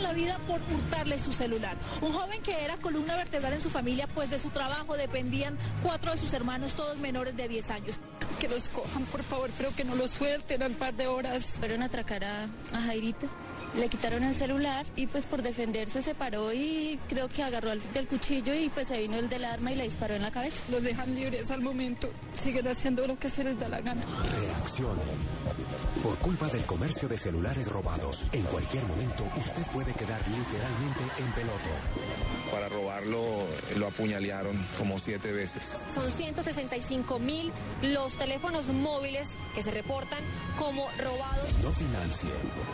La vida por hurtarle su celular. Un joven que era columna vertebral en su familia, pues de su trabajo dependían cuatro de sus hermanos, todos menores de 10 años. Que los cojan, por favor, pero que no los suelten al par de horas. Fueron a atracar a, a Jairito. Le quitaron el celular y pues por defenderse se paró y creo que agarró el, del cuchillo y pues se vino el del arma y le disparó en la cabeza. Los dejan libres al momento. Siguen haciendo lo que se les da la gana. Reaccionen. Por culpa del comercio de celulares robados, en cualquier momento usted puede quedar literalmente en peloto. Para robarlo lo apuñalearon como siete veces. Son 165 mil los teléfonos móviles que se reportan como robados. No financie,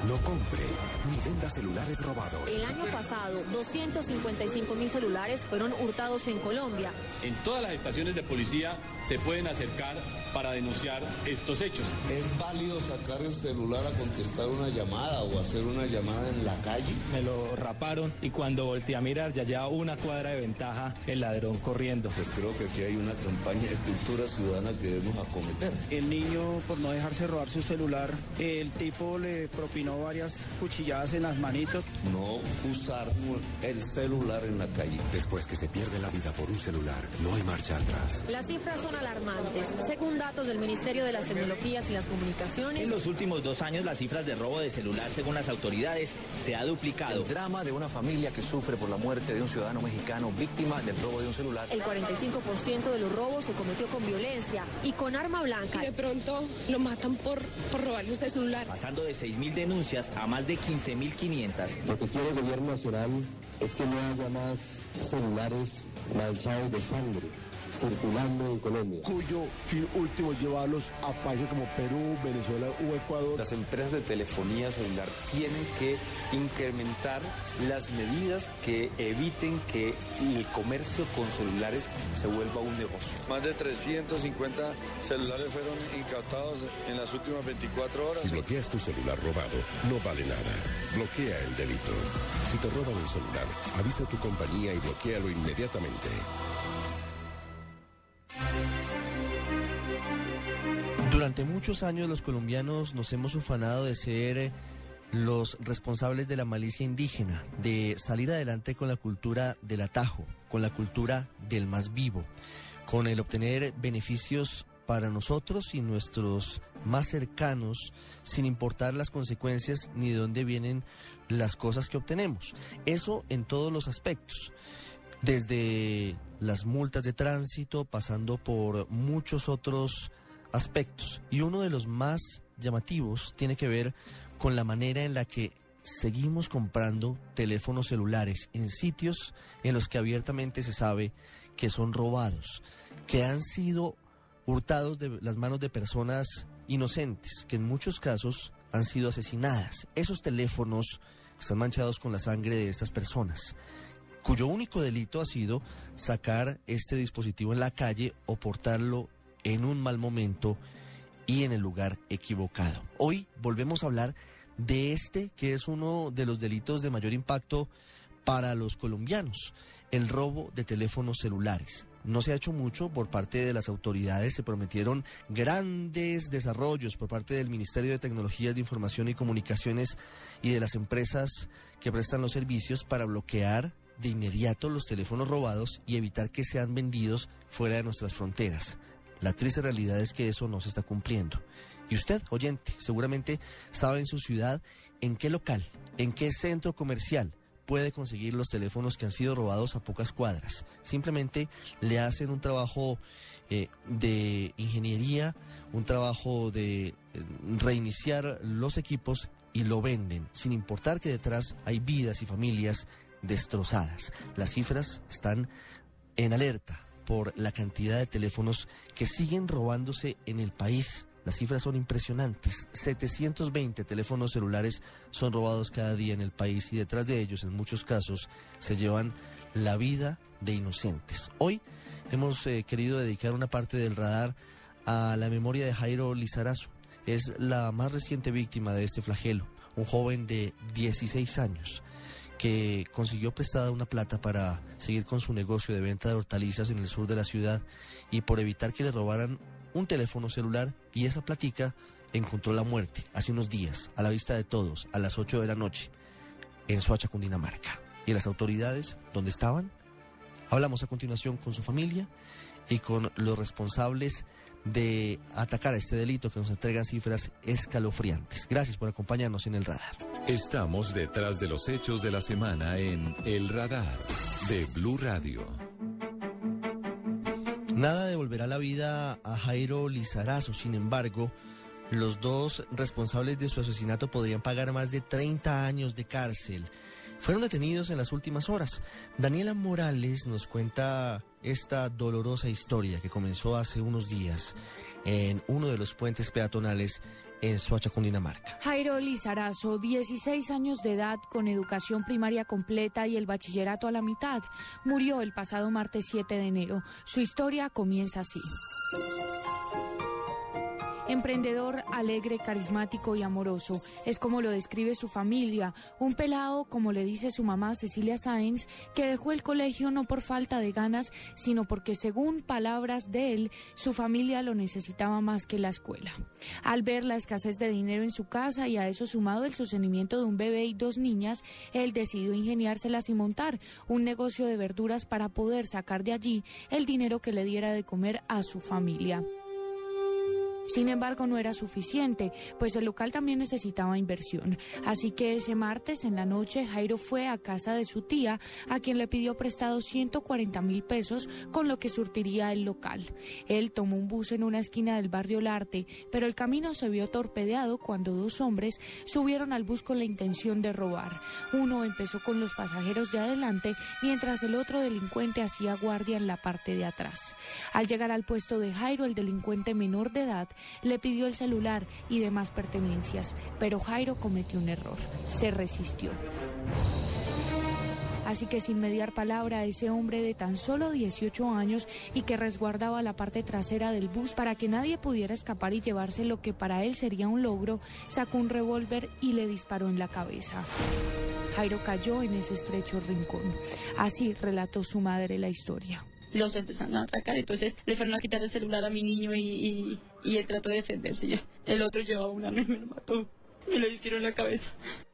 no compre, ni venda celulares robados. El año pasado, 255 mil celulares fueron hurtados en Colombia. En todas las estaciones de policía se pueden acercar para denunciar estos hechos. ¿Es válido sacar el celular a contestar una llamada o hacer una llamada en la calle? Me lo raparon y cuando volteé a mirar ya llevaba una cuadra de ventaja el ladrón corriendo. Pues creo que aquí hay una campaña de cultura ciudadana que debemos acometer. El niño, por no dejarse robar su celular, el tipo le propinó varias cuchilladas en las manitos. No usar el celular en la calle. Después que se pierde la vida por un celular, no hay marcha atrás. Las cifras son alarmantes. Según datos del Ministerio de las Tecnologías y las Comunicaciones. En los últimos dos años, las cifras de robo de celular, según las autoridades, se ha duplicado. El drama de una familia que sufre por la muerte de un ciudadano mexicano víctima del robo de un celular. El 45% de los robos se cometió con violencia y con arma blanca. Y de pronto lo matan por, por robarle un celular. Pasando de 6.000 denuncias a más de 15.500. Lo que quiere el gobierno nacional es que no haya más celulares manchados de sangre circulando en Colombia. Cuyo fin último es llevarlos a países como Perú, Venezuela o Ecuador. Las empresas de telefonía celular tienen que incrementar las medidas que eviten que el comercio con celulares se vuelva un negocio. Más de 350 celulares fueron incautados en las últimas 24 horas. Si bloqueas tu celular robado, no vale nada. Bloquea el delito. Si te roban el celular, avisa a tu compañía y bloquealo inmediatamente. Durante muchos años los colombianos nos hemos ufanado de ser los responsables de la malicia indígena, de salir adelante con la cultura del atajo, con la cultura del más vivo, con el obtener beneficios para nosotros y nuestros más cercanos, sin importar las consecuencias ni de dónde vienen las cosas que obtenemos. Eso en todos los aspectos desde las multas de tránsito, pasando por muchos otros aspectos. Y uno de los más llamativos tiene que ver con la manera en la que seguimos comprando teléfonos celulares en sitios en los que abiertamente se sabe que son robados, que han sido hurtados de las manos de personas inocentes, que en muchos casos han sido asesinadas. Esos teléfonos están manchados con la sangre de estas personas cuyo único delito ha sido sacar este dispositivo en la calle o portarlo en un mal momento y en el lugar equivocado. Hoy volvemos a hablar de este que es uno de los delitos de mayor impacto para los colombianos, el robo de teléfonos celulares. No se ha hecho mucho por parte de las autoridades, se prometieron grandes desarrollos por parte del Ministerio de Tecnologías de Información y Comunicaciones y de las empresas que prestan los servicios para bloquear de inmediato los teléfonos robados y evitar que sean vendidos fuera de nuestras fronteras. La triste realidad es que eso no se está cumpliendo. Y usted, oyente, seguramente sabe en su ciudad en qué local, en qué centro comercial puede conseguir los teléfonos que han sido robados a pocas cuadras. Simplemente le hacen un trabajo eh, de ingeniería, un trabajo de reiniciar los equipos y lo venden, sin importar que detrás hay vidas y familias destrozadas. Las cifras están en alerta por la cantidad de teléfonos que siguen robándose en el país. Las cifras son impresionantes. 720 teléfonos celulares son robados cada día en el país y detrás de ellos, en muchos casos, se llevan la vida de inocentes. Hoy hemos eh, querido dedicar una parte del radar a la memoria de Jairo Lizarazo. Es la más reciente víctima de este flagelo, un joven de 16 años que consiguió prestada una plata para seguir con su negocio de venta de hortalizas en el sur de la ciudad y por evitar que le robaran un teléfono celular y esa platica encontró la muerte hace unos días, a la vista de todos, a las 8 de la noche, en Soacha, Cundinamarca. ¿Y las autoridades dónde estaban? Hablamos a continuación con su familia y con los responsables de atacar a este delito que nos entrega cifras escalofriantes. Gracias por acompañarnos en el radar. Estamos detrás de los hechos de la semana en El Radar de Blue Radio. Nada devolverá la vida a Jairo Lizarazo, sin embargo, los dos responsables de su asesinato podrían pagar más de 30 años de cárcel. Fueron detenidos en las últimas horas. Daniela Morales nos cuenta esta dolorosa historia que comenzó hace unos días en uno de los puentes peatonales en Soacha, Cundinamarca. Jairo Lizarazo, 16 años de edad, con educación primaria completa y el bachillerato a la mitad, murió el pasado martes 7 de enero. Su historia comienza así. Emprendedor, alegre, carismático y amoroso. Es como lo describe su familia. Un pelado, como le dice su mamá Cecilia Sáenz, que dejó el colegio no por falta de ganas, sino porque, según palabras de él, su familia lo necesitaba más que la escuela. Al ver la escasez de dinero en su casa y a eso sumado el sostenimiento de un bebé y dos niñas, él decidió ingeniárselas y montar un negocio de verduras para poder sacar de allí el dinero que le diera de comer a su familia. Sin embargo, no era suficiente, pues el local también necesitaba inversión. Así que ese martes en la noche Jairo fue a casa de su tía, a quien le pidió prestado 140 mil pesos, con lo que surtiría el local. Él tomó un bus en una esquina del barrio Larte, pero el camino se vio torpedeado cuando dos hombres subieron al bus con la intención de robar. Uno empezó con los pasajeros de adelante, mientras el otro delincuente hacía guardia en la parte de atrás. Al llegar al puesto de Jairo, el delincuente menor de edad le pidió el celular y demás pertenencias, pero Jairo cometió un error, se resistió. Así que sin mediar palabra, ese hombre de tan solo 18 años y que resguardaba la parte trasera del bus para que nadie pudiera escapar y llevarse lo que para él sería un logro, sacó un revólver y le disparó en la cabeza. Jairo cayó en ese estrecho rincón. Así relató su madre la historia los empezaron a atacar. Entonces le fueron a quitar el celular a mi niño y, y, él trató de defenderse. El otro llevaba una arma y me lo mató. Me le dieron en la cabeza.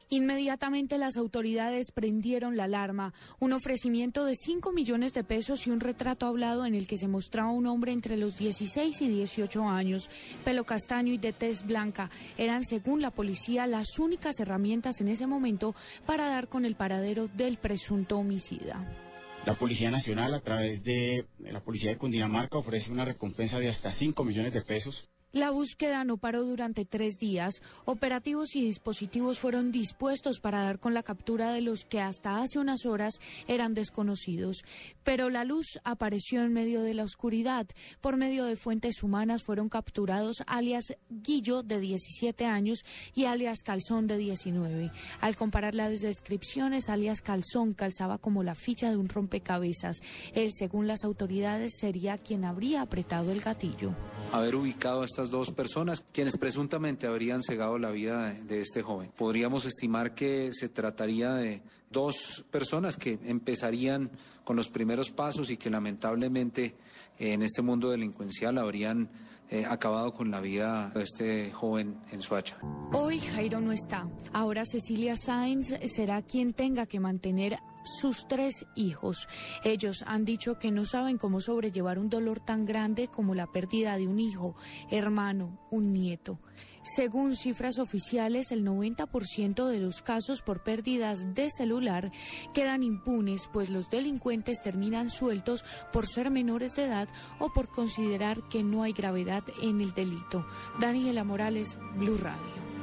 Inmediatamente las autoridades prendieron la alarma. Un ofrecimiento de 5 millones de pesos y un retrato hablado en el que se mostraba un hombre entre los 16 y 18 años, pelo castaño y de tez blanca, eran, según la policía, las únicas herramientas en ese momento para dar con el paradero del presunto homicida. La Policía Nacional, a través de la Policía de Cundinamarca, ofrece una recompensa de hasta 5 millones de pesos la búsqueda no paró durante tres días. Operativos y dispositivos fueron dispuestos para dar con la captura de los que hasta hace unas horas eran desconocidos. Pero la luz apareció en medio de la oscuridad. Por medio de fuentes humanas fueron capturados alias Guillo, de 17 años, y alias Calzón, de 19. Al comparar las descripciones, alias Calzón calzaba como la ficha de un rompecabezas. Él, según las autoridades, sería quien habría apretado el gatillo. Haber ubicado a estas dos personas, quienes presuntamente habrían cegado la vida de, este joven. Podríamos estimar que se trataría de dos personas que empezarían con los primeros pasos y que lamentablemente en este mundo delincuencial habrían eh, acabado con la vida de este joven en Suacha. Hoy Jairo no está. Ahora Cecilia Sáenz será quien tenga que mantener sus tres hijos. Ellos han dicho que no saben cómo sobrellevar un dolor tan grande como la pérdida de un hijo, hermano, un nieto. Según cifras oficiales, el 90% de los casos por pérdidas de celular quedan impunes, pues los delincuentes terminan sueltos por ser menores de edad o por considerar que no hay gravedad en el delito. Daniela Morales, Blue Radio.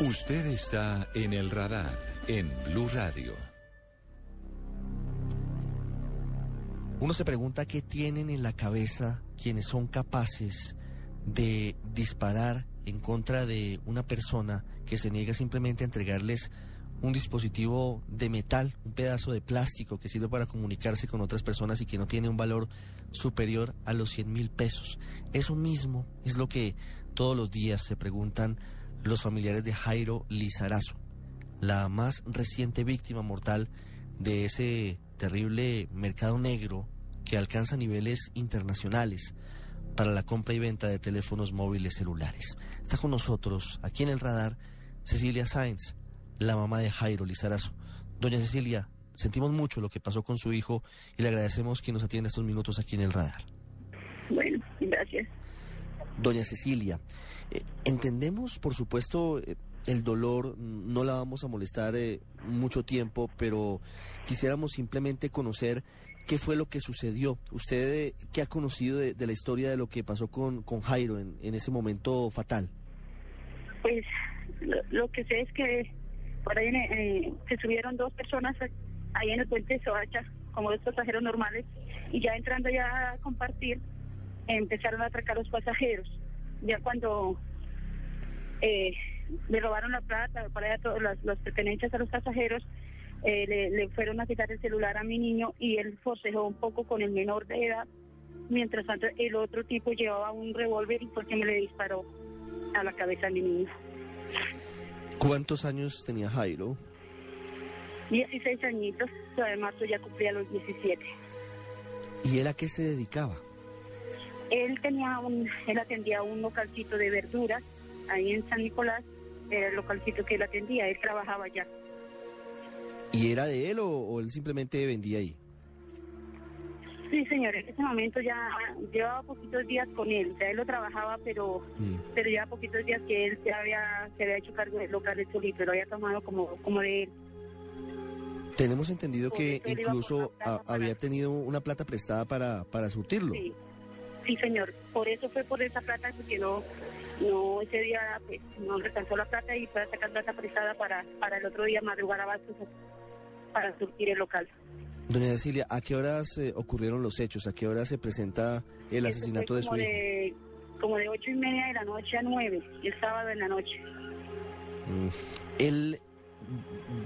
Usted está en el radar en Blue Radio. Uno se pregunta qué tienen en la cabeza quienes son capaces de disparar en contra de una persona que se niega simplemente a entregarles un dispositivo de metal, un pedazo de plástico que sirve para comunicarse con otras personas y que no tiene un valor superior a los 100 mil pesos. Eso mismo es lo que todos los días se preguntan los familiares de Jairo Lizarazo, la más reciente víctima mortal de ese terrible mercado negro que alcanza niveles internacionales para la compra y venta de teléfonos móviles celulares. Está con nosotros, aquí en el radar, Cecilia Sáenz, la mamá de Jairo Lizarazo. Doña Cecilia, sentimos mucho lo que pasó con su hijo y le agradecemos que nos atienda estos minutos aquí en el radar. Bueno, gracias. Doña Cecilia, eh, entendemos, por supuesto, eh, el dolor, no la vamos a molestar eh, mucho tiempo, pero quisiéramos simplemente conocer qué fue lo que sucedió. Usted, ¿qué ha conocido de, la historia de lo que pasó con, con Jairo en, ese momento fatal? Pues lo, que sé es que por ahí se subieron dos personas ahí en el puente de Soacha, como dos pasajeros normales, y ya entrando ya a compartir, empezaron a atracar a los pasajeros. Ya cuando eh, le robaron la plata, para allá todas las, pertenencias a los pasajeros, eh, le, fueron a quitar el celular a mi niño y él forcejó un poco con el menor de edad. Mientras tanto, el otro tipo llevaba un revólver y porque me le disparó a la cabeza a mi niño. ¿Cuántos años tenía Jairo? 16 añitos, además ya cumplía los 17. ¿Y él a qué se dedicaba? Él tenía un, él atendía un localcito de verduras ahí en San Nicolás, era el localcito que él atendía, él trabajaba allá. ¿Y era de él o, él simplemente vendía ahí? Sí, señor, en ese momento ya llevaba poquitos días con él, o sea, él lo trabajaba, pero mm. pero llevaba poquitos días que él se había, se había hecho cargo del local de solito, lo había tomado como, como de él. Tenemos entendido que incluso había tenido una plata prestada para, para surtirlo. Sí. Sí, señor. Por eso fue por esa plata que no, no ese día pues, no alcanzó la plata y fue sacar plata prestada para, para el otro día madrugar a Bastos para surtir el local. Doña Cecilia, ¿a qué horas eh, ocurrieron los hechos? ¿A qué hora se presenta el asesinato de su hijo? como de ocho y media de la noche a nueve, el sábado en la noche. Mm. Él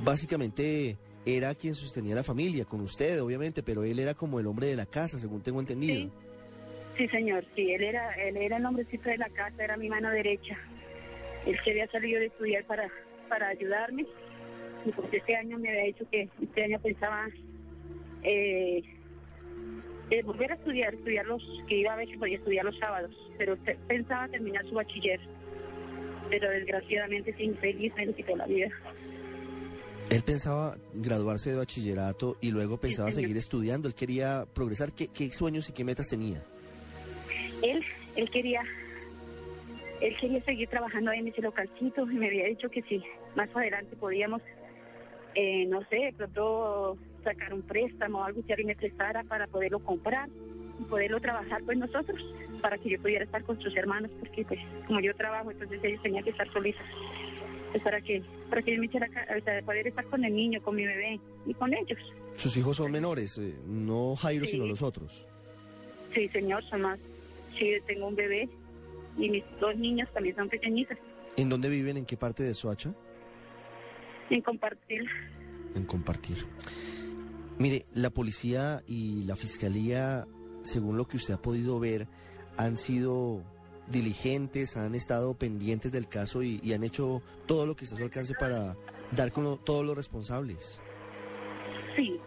básicamente era quien sostenía la familia, con usted obviamente, pero él era como el hombre de la casa, según tengo entendido. Sí, señor, sí, él era, él era el hombrecito de la casa, era mi mano derecha. Él se había salido de estudiar para, para ayudarme y pues este año me había dicho que este año pensaba eh, volver a estudiar, estudiar los, que iba a ver si podía estudiar los sábados, pero pensaba terminar su bachiller, pero desgraciadamente sin infeliz me lo quitó la vida. Él pensaba graduarse de bachillerato y luego pensaba seguir estudiando. Él quería progresar. ¿Qué, ¿Qué, sueños y qué metas tenía? Él, él quería, él quería seguir trabajando ahí en ese localcito y me había dicho que si más adelante podíamos, eh, no sé, de pronto sacar un préstamo o algo que alguien me prestara para poderlo comprar y poderlo trabajar pues nosotros, para que yo pudiera estar con sus hermanos, porque pues como yo trabajo, entonces ellos tenían que estar solitos. Pues para que, para que yo me echara, o sea, poder estar con el niño, con mi bebé y con ellos. ¿Sus hijos son menores? Eh, no Jairo, sino los otros. Sí, señor, son más Sí, tengo un bebé y mis dos niños también son pequeñitas. ¿En dónde viven? ¿En qué parte de Soacha? En compartir. En compartir. Mire, la policía y la fiscalía, según lo que usted ha podido ver, han sido diligentes, han estado pendientes del caso y, han hecho todo lo que está a su alcance para dar con todos los responsables. Sí,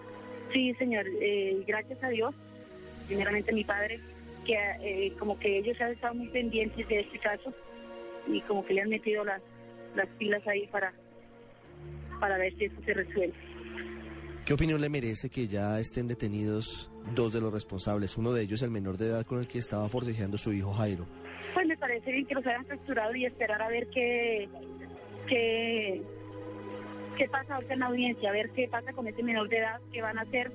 sí, señor. Eh, gracias a Dios, primeramente mi padre que eh, como que ellos han estado muy pendientes de este caso y como que le han metido las, las pilas ahí para, para ver si eso se resuelve. ¿Qué opinión le merece que ya estén detenidos dos de los responsables? Uno de ellos, el menor de edad con el que estaba forcejeando su hijo Jairo. Pues me parece bien que los hayan capturado y esperar a ver qué, qué, qué pasa ahorita en la audiencia, a ver qué pasa con ese menor de edad, qué van a hacer,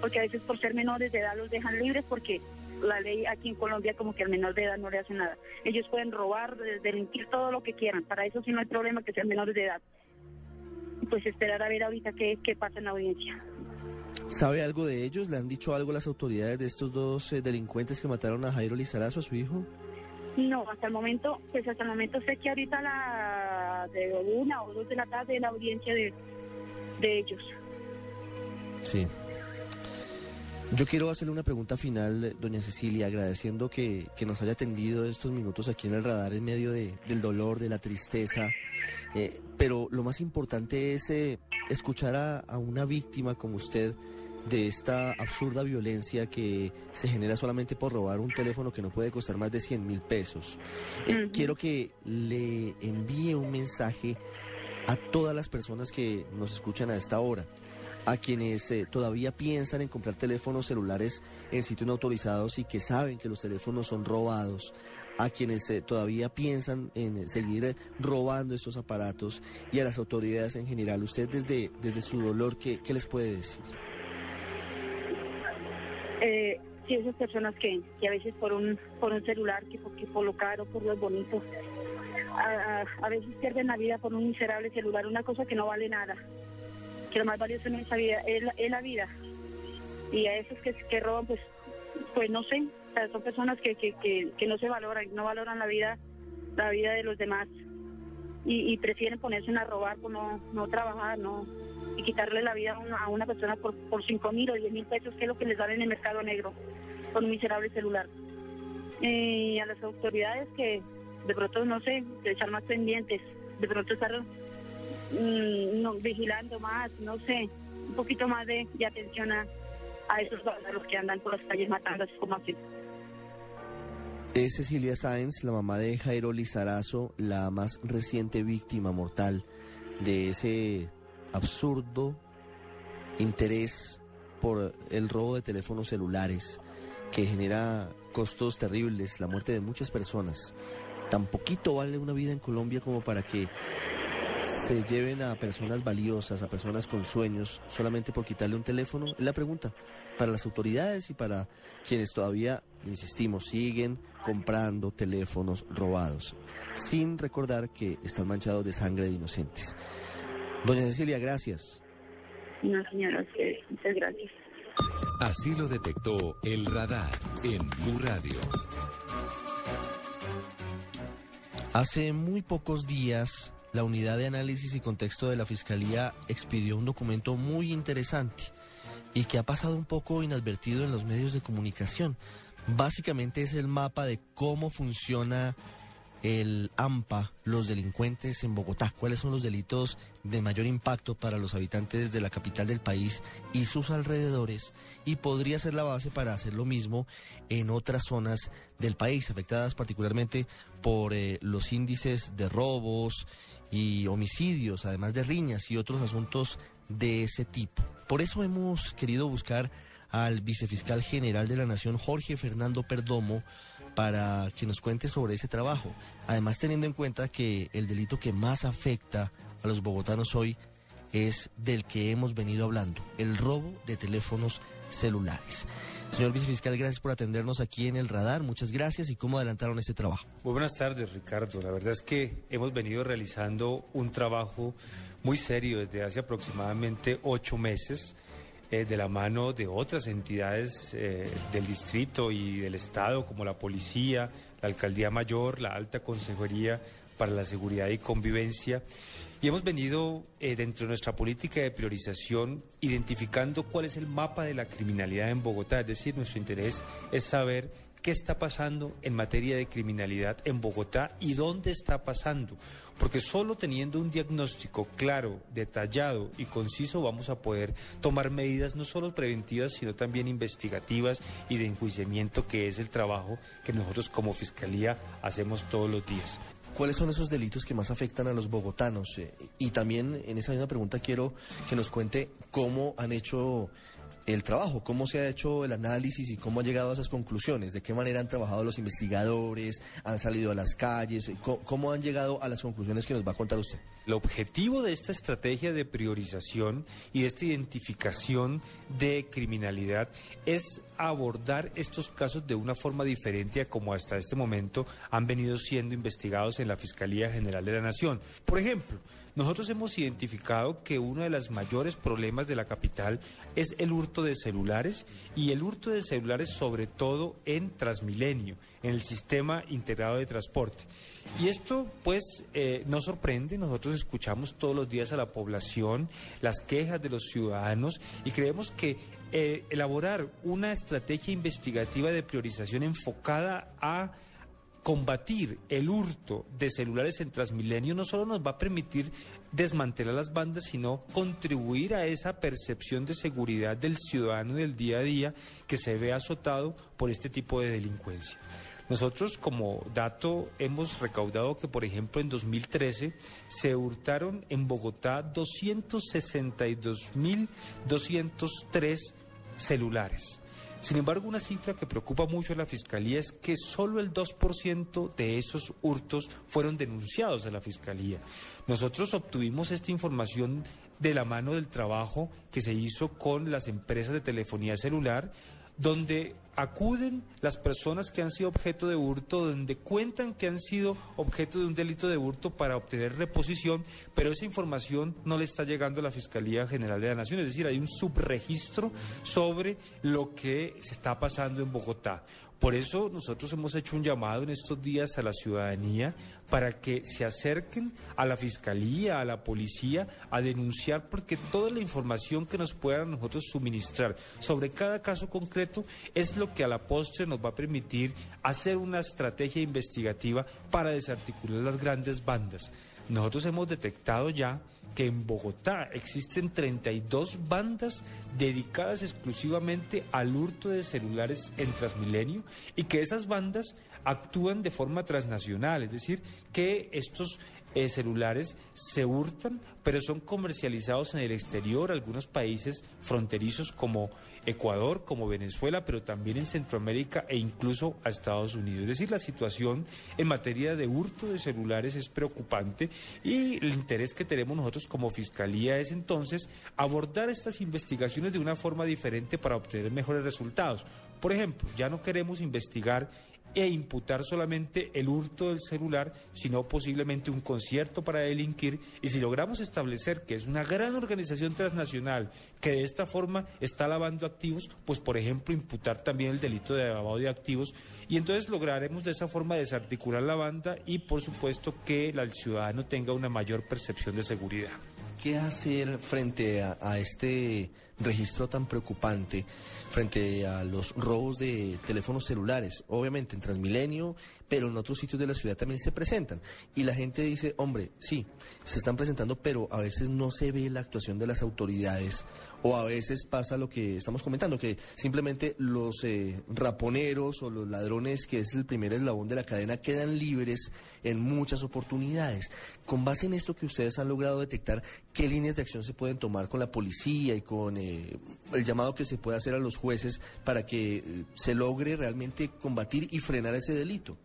porque a veces por ser menores de edad los dejan libres porque la ley aquí en Colombia como que al menor de edad no le hace nada. Ellos pueden robar, delinquir todo lo que quieran, para eso sí no hay problema que sean menores de edad. Pues esperar a ver ahorita qué, qué pasa en la audiencia. ¿Sabe algo de ellos? ¿Le han dicho algo las autoridades de estos dos eh, delincuentes que mataron a Jairo Lizarazo, a su hijo? No, hasta el momento, pues hasta el momento sé que ahorita la de una o dos de la tarde la audiencia de, de ellos. Sí. Yo quiero hacerle una pregunta final, doña Cecilia, agradeciendo que, que nos haya atendido estos minutos aquí en el radar en medio de, del dolor, de la tristeza. Eh, pero lo más importante es eh, escuchar a, a una víctima como usted de esta absurda violencia que se genera solamente por robar un teléfono que no puede costar más de 100 mil pesos. Eh, Quiero que le envíe un mensaje a todas las personas que nos escuchan a esta hora, a quienes eh, todavía piensan en comprar teléfonos celulares en sitios no autorizados y que saben que los teléfonos son robados, a quienes eh, todavía piensan en eh, seguir eh, robando estos aparatos y a las autoridades en general. Usted desde, desde su dolor, ¿qué, qué les puede decir? Eh, sí, esas personas que, que a veces por un por un celular, que que por lo caro, por lo bonito, a- a veces pierden la vida por un miserable celular, una cosa que no vale nada. Que lo más valioso en esa vida es la, es la vida. Y a esos que, roban, pues, pues no sé, son personas que, que, que, que no se valoran, no valoran la vida, la vida de los demás. Y, y prefieren ponerse a robar, por no, no trabajar, no y quitarle la vida a una, a una persona por, por 5 mil o 10 mil pesos, que es lo que les dan en el mercado negro, con un miserable celular. Eh, Y a las autoridades que de pronto, no sé, que estar más pendientes, de pronto estar mm, no, vigilando más, no sé, un poquito más de, de atención a, a esos vándalos que andan por las calles matando como así. Es Cecilia Sáenz, la mamá de Jairo Lizarazo, la más reciente víctima mortal de ese absurdo interés por el robo de teléfonos celulares que genera costos terribles, la muerte de muchas personas. Tan poquito vale una vida en Colombia como para que se lleven a personas valiosas, a personas con sueños, solamente por quitarle un teléfono? Es la pregunta para las autoridades y para quienes todavía, insistimos, siguen comprando teléfonos robados, sin recordar que están manchados de sangre de inocentes. Doña Cecilia, gracias. No, señora, muchas gracias. Así lo detectó el radar en Blue Radio. Hace muy pocos días, la Unidad de Análisis y Contexto de la Fiscalía expidió un documento muy interesante y que ha pasado un poco inadvertido en los medios de comunicación. Básicamente es el mapa de cómo funciona el AMPA, los delincuentes en Bogotá, cuáles son los delitos de mayor impacto para los habitantes de la capital del país y sus alrededores, y podría ser la base para hacer lo mismo en otras zonas del país, afectadas particularmente por eh, los índices de robos y homicidios, además de riñas y otros asuntos de ese tipo. Por eso hemos querido buscar al vicefiscal general de la Nación, Jorge Fernando Perdomo, para que nos cuente sobre ese trabajo. Además, teniendo en cuenta que el delito que más afecta a los bogotanos hoy es del que hemos venido hablando, el robo de teléfonos celulares. Señor vicefiscal, gracias por atendernos aquí en el radar. Muchas gracias y cómo adelantaron este trabajo. Muy buenas tardes, Ricardo. La verdad es que hemos venido realizando un trabajo muy serio desde hace aproximadamente ocho meses, eh, de la mano de otras entidades eh, del distrito y del Estado, como la Policía, la Alcaldía Mayor, la Alta Consejería para la Seguridad y Convivencia. Y hemos venido, eh, dentro de nuestra política de priorización, identificando cuál es el mapa de la criminalidad en Bogotá. Es decir, nuestro interés es saber qué está pasando en materia de criminalidad en Bogotá y dónde está pasando. Porque solo teniendo un diagnóstico claro, detallado y conciso vamos a poder tomar medidas no solo preventivas, sino también investigativas y de enjuiciamiento, que es el trabajo que nosotros como Fiscalía hacemos todos los días. ¿Cuáles son esos delitos que más afectan a los bogotanos? Eh, y también en esa misma pregunta quiero que nos cuente cómo han hecho el trabajo, cómo se ha hecho el análisis y cómo han llegado a esas conclusiones, de qué manera han trabajado los investigadores, han salido a las calles, cómo, han llegado a las conclusiones que nos va a contar usted. El objetivo de esta estrategia de priorización y de esta identificación de criminalidad es abordar estos casos de una forma diferente a como hasta este momento han venido siendo investigados en la Fiscalía General de la Nación. Por ejemplo, nosotros hemos identificado que uno de los mayores problemas de la capital es el hurto de celulares y el hurto de celulares sobre todo en Transmilenio, en el sistema integrado de transporte. Y esto pues eh, no sorprende, nosotros escuchamos todos los días a la población las quejas de los ciudadanos y creemos que eh, elaborar una estrategia investigativa de priorización enfocada a combatir el hurto de celulares en Transmilenio no solo nos va a permitir desmantelar las bandas, sino contribuir a esa percepción de seguridad del ciudadano del día a día que se ve azotado por este tipo de delincuencia. Nosotros como dato hemos recaudado que, por ejemplo, en 2013 se hurtaron en Bogotá 262.203 celulares. Sin embargo, una cifra que preocupa mucho a la Fiscalía es que solo el 2% de esos hurtos fueron denunciados a la Fiscalía. Nosotros obtuvimos esta información de la mano del trabajo que se hizo con las empresas de telefonía celular donde acuden las personas que han sido objeto de hurto, donde cuentan que han sido objeto de un delito de hurto para obtener reposición, pero esa información no le está llegando a la Fiscalía General de la Nación, es decir, hay un subregistro sobre lo que se está pasando en Bogotá. Por eso nosotros hemos hecho un llamado en estos días a la ciudadanía para que se acerquen a la fiscalía, a la policía, a denunciar, porque toda la información que nos puedan nosotros suministrar sobre cada caso concreto es lo que a la postre nos va a permitir hacer una estrategia investigativa para desarticular las grandes bandas. Nosotros hemos detectado ya que en Bogotá existen 32 bandas dedicadas exclusivamente al hurto de celulares en Transmilenio y que esas bandas actúan de forma transnacional, es decir, que estos eh, celulares se hurtan, pero son comercializados en el exterior, algunos países fronterizos como Ecuador, como Venezuela, pero también en Centroamérica e incluso a Estados Unidos. Es decir, la situación en materia de hurto de celulares es preocupante y el interés que tenemos nosotros como Fiscalía es entonces abordar estas investigaciones de una forma diferente para obtener mejores resultados. Por ejemplo, ya no queremos investigar e imputar solamente el hurto del celular, sino posiblemente un concierto para delinquir. Y si logramos establecer que es una gran organización transnacional que de esta forma está lavando activos, pues por ejemplo imputar también el delito de lavado de activos y entonces lograremos de esa forma desarticular la banda y por supuesto que el ciudadano tenga una mayor percepción de seguridad. ¿Qué hacer frente a, este registro tan preocupante, frente a los robos de teléfonos celulares? Obviamente en Transmilenio, pero en otros sitios de la ciudad también se presentan. Y la gente dice, hombre, sí, se están presentando, pero a veces no se ve la actuación de las autoridades o a veces pasa lo que estamos comentando, que simplemente los eh, raponeros o los ladrones, que es el primer eslabón de la cadena, quedan libres en muchas oportunidades. Con base en esto que ustedes han logrado detectar, ¿qué líneas de acción se pueden tomar con la policía y con eh, el llamado que se puede hacer a los jueces para que eh, se logre realmente combatir y frenar ese delito?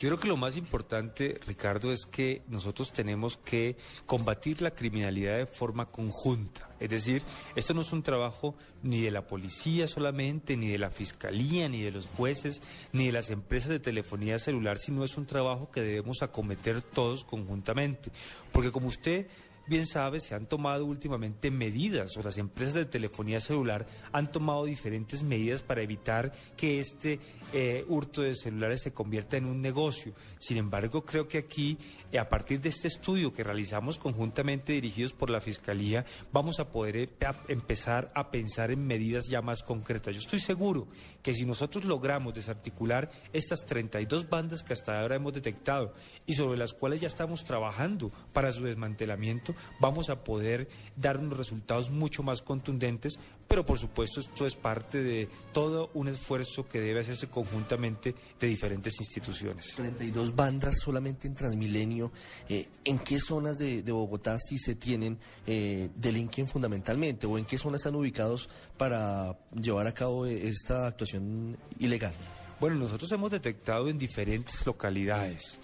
Yo creo que lo más importante, Ricardo, es que nosotros tenemos que combatir la criminalidad de forma conjunta. Es decir, esto no es un trabajo ni de la policía solamente, ni de la fiscalía, ni de los jueces, ni de las empresas de telefonía celular, sino es un trabajo que debemos acometer todos conjuntamente. Porque como usted bien sabe, se han tomado últimamente medidas, o las empresas de telefonía celular han tomado diferentes medidas para evitar que este eh, hurto de celulares se convierta en un negocio. Sin embargo, creo que aquí, eh, a partir de este estudio que realizamos conjuntamente dirigidos por la Fiscalía, vamos a poder eh, empezar a pensar en medidas ya más concretas. Yo estoy seguro que si nosotros logramos desarticular estas 32 bandas que hasta ahora hemos detectado y sobre las cuales ya estamos trabajando para su desmantelamiento, vamos a poder dar unos resultados mucho más contundentes, pero por supuesto esto es parte de todo un esfuerzo que debe hacerse conjuntamente de diferentes instituciones. 32 bandas solamente en Transmilenio. Eh, ¿En qué zonas de, Bogotá sí se tienen eh, delinquen fundamentalmente o en qué zonas están ubicados para llevar a cabo esta actuación ilegal? Bueno, nosotros hemos detectado en diferentes localidades.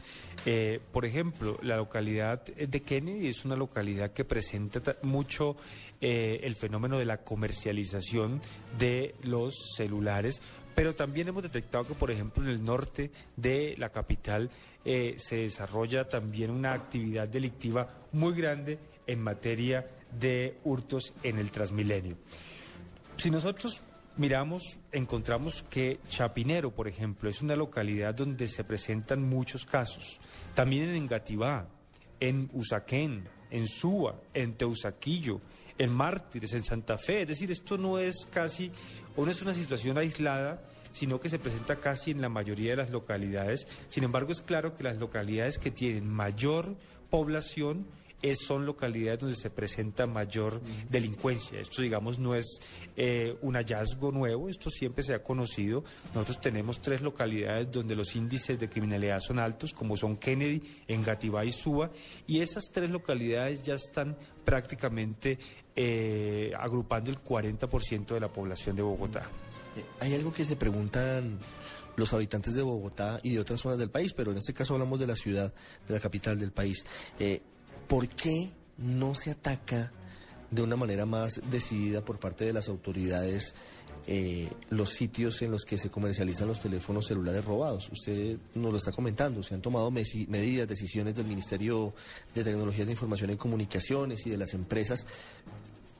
Eh, por ejemplo, la localidad de Kennedy es una localidad que presenta mucho eh, el fenómeno de la comercialización de los celulares, pero también hemos detectado que, por ejemplo, en el norte de la capital eh, se desarrolla también una actividad delictiva muy grande en materia de hurtos en el Transmilenio. Si nosotros miramos, encontramos que Chapinero, por ejemplo, es una localidad donde se presentan muchos casos. También en Engativá, en Usaquén, en Suba, en Teusaquillo, en Mártires, en Santa Fe. Es decir, esto no es casi, o no es una situación aislada, sino que se presenta casi en la mayoría de las localidades. Sin embargo, es claro que las localidades que tienen mayor población son localidades donde se presenta mayor delincuencia. Esto, digamos, no es eh, un hallazgo nuevo, esto siempre se ha conocido. Nosotros tenemos tres localidades donde los índices de criminalidad son altos, como son Kennedy, Engativá y Suba, y esas tres localidades ya están prácticamente eh, agrupando el 40% de la población de Bogotá. Eh, hay algo que se preguntan los habitantes de Bogotá y de otras zonas del país, pero en este caso hablamos de la ciudad, de la capital del país. ¿Por qué no se ataca de una manera más decidida por parte de las autoridades eh, los sitios en los que se comercializan los teléfonos celulares robados. Usted nos lo está comentando, se han tomado medidas, decisiones del Ministerio de Tecnologías de Información y Comunicaciones y de las empresas,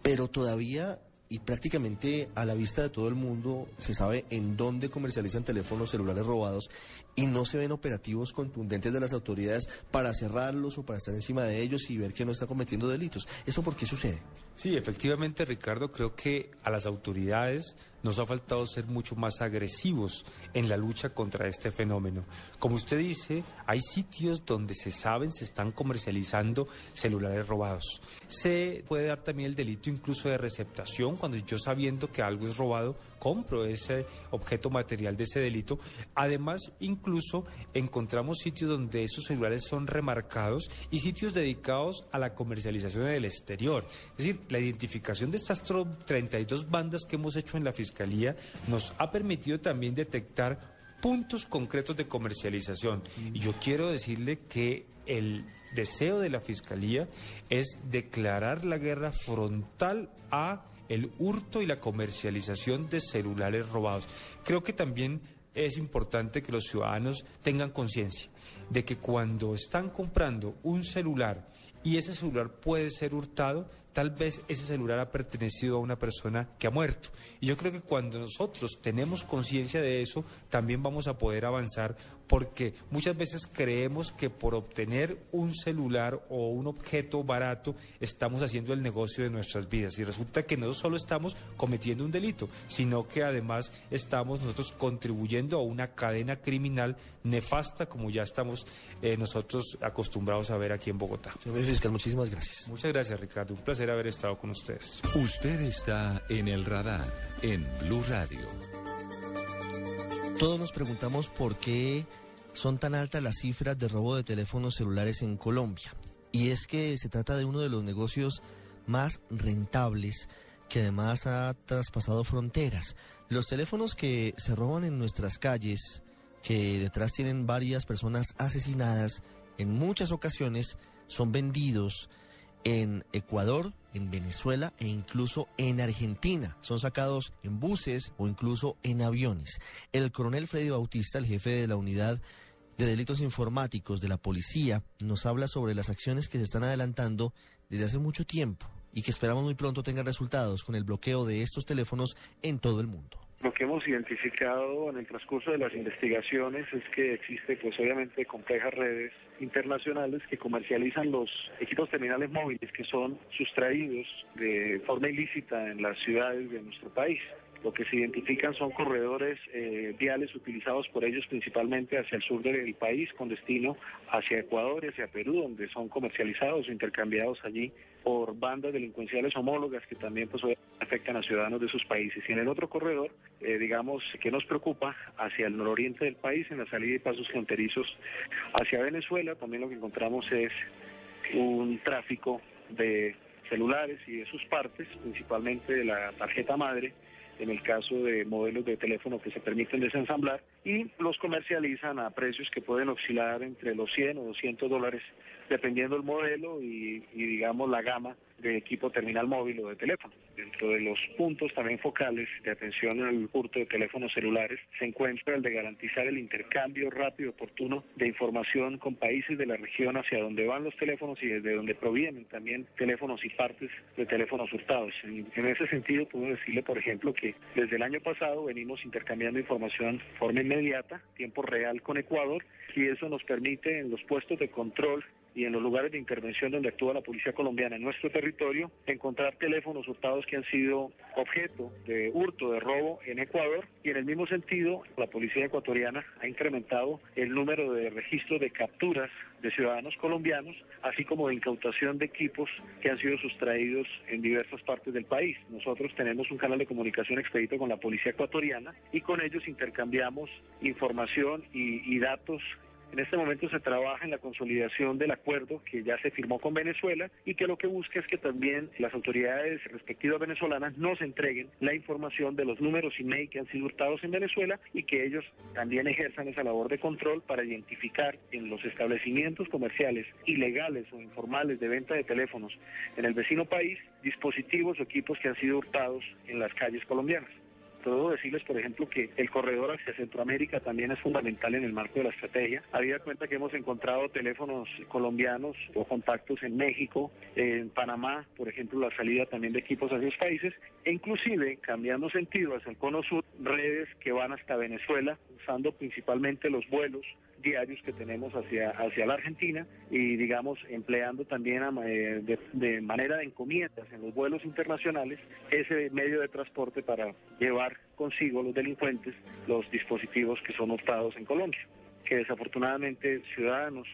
pero todavía y prácticamente a la vista de todo el mundo se sabe en dónde comercializan teléfonos celulares robados y no se ven operativos contundentes de las autoridades para cerrarlos o para estar encima de ellos y ver que no está cometiendo delitos. ¿Eso por qué sucede? Sí, efectivamente, Ricardo, creo que a las autoridades nos ha faltado ser mucho más agresivos en la lucha contra este fenómeno. Como usted dice, hay sitios donde se saben, se están comercializando celulares robados. Se puede dar también el delito incluso de receptación, cuando yo sabiendo que algo es robado, compro ese objeto material de ese delito. Además, incluso encontramos sitios donde esos celulares son remarcados y sitios dedicados a la comercialización en el exterior. Es decir, la identificación de estas 32 bandas que hemos hecho en la Fiscalía nos ha permitido también detectar puntos concretos de comercialización. Y yo quiero decirle que el deseo de la Fiscalía es declarar la guerra frontal a el hurto y la comercialización de celulares robados. Creo que también es importante que los ciudadanos tengan conciencia de que cuando están comprando un celular y ese celular puede ser hurtado, tal vez ese celular ha pertenecido a una persona que ha muerto. Y yo creo que cuando nosotros tenemos conciencia de eso, también vamos a poder avanzar porque muchas veces creemos que por obtener un celular o un objeto barato estamos haciendo el negocio de nuestras vidas y resulta que no solo estamos cometiendo un delito, sino que además estamos nosotros contribuyendo a una cadena criminal nefasta como ya estamos eh, nosotros acostumbrados a ver aquí en Bogotá. Señor fiscal, muchísimas gracias. Muchas gracias Ricardo, un placer haber estado con ustedes. Usted está en el radar en Blue Radio. Todos nos preguntamos por qué son tan altas las cifras de robo de teléfonos celulares en Colombia. Y es que se trata de uno de los negocios más rentables que además ha traspasado fronteras. Los teléfonos que se roban en nuestras calles, que detrás tienen varias personas asesinadas, en muchas ocasiones son vendidos en Ecuador, en Venezuela e incluso en Argentina. Son sacados en buses o incluso en aviones. El coronel Freddy Bautista, el jefe de la unidad de delitos informáticos de la policía, nos habla sobre las acciones que se están adelantando desde hace mucho tiempo y que esperamos muy pronto tengan resultados con el bloqueo de estos teléfonos en todo el mundo. Lo que hemos identificado en el transcurso de las investigaciones es que existe, pues obviamente, complejas redes internacionales que comercializan los equipos terminales móviles que son sustraídos de forma ilícita en las ciudades de nuestro país. Lo que se identifican son corredores eh, viales utilizados por ellos principalmente hacia el sur del país, con destino hacia Ecuador y hacia Perú, donde son comercializados o intercambiados allí por bandas delincuenciales homólogas que también pues, afectan a ciudadanos de esos países. Y en el otro corredor, eh, digamos, que nos preocupa, hacia el nororiente del país, en la salida y pasos fronterizos hacia Venezuela, también lo que encontramos es un tráfico de celulares y de sus partes, principalmente de la tarjeta madre, en el caso de modelos de teléfono que se permiten desensamblar, y los comercializan a precios que pueden oscilar entre los 100 o 200 dólares, dependiendo del modelo y, y digamos la gama de equipo terminal móvil o de teléfono. Dentro de los puntos también focales de atención al hurto de teléfonos celulares se encuentra el de garantizar el intercambio rápido y oportuno de información con países de la región hacia donde van los teléfonos y desde donde provienen también teléfonos y partes de teléfonos hurtados. En, ese sentido, puedo decirle, por ejemplo, que desde el año pasado venimos intercambiando información de forma inmediata, tiempo real con Ecuador, y eso nos permite en los puestos de control y en los lugares de intervención donde actúa la policía colombiana en nuestro territorio, encontrar teléfonos hurtados que han sido objeto de hurto, de robo en Ecuador y en el mismo sentido la policía ecuatoriana ha incrementado el número de registros de capturas de ciudadanos colombianos, así como de incautación de equipos que han sido sustraídos en diversas partes del país. Nosotros tenemos un canal de comunicación expedito con la policía ecuatoriana y con ellos intercambiamos información y, y datos en este momento se trabaja en la consolidación del acuerdo que ya se firmó con Venezuela y que lo que busca es que también las autoridades respectivas venezolanas nos entreguen la información de los números email que han sido hurtados en Venezuela y que ellos también ejerzan esa labor de control para identificar en los establecimientos comerciales ilegales o informales de venta de teléfonos en el vecino país dispositivos o equipos que han sido hurtados en las calles colombianas puedo decirles, por ejemplo, que el corredor hacia Centroamérica también es fundamental en el marco de la estrategia. Habida cuenta que hemos encontrado teléfonos colombianos o contactos en México, en Panamá, por ejemplo, la salida también de equipos hacia esos países, e inclusive, cambiando sentido hacia el cono sur, redes que van hasta Venezuela, usando principalmente los vuelos diarios que tenemos hacia, hacia la Argentina y digamos empleando también eh, de, de, manera de encomiendas en los vuelos internacionales ese medio de transporte para llevar consigo los delincuentes los dispositivos que son optados en Colombia, que desafortunadamente ciudadanos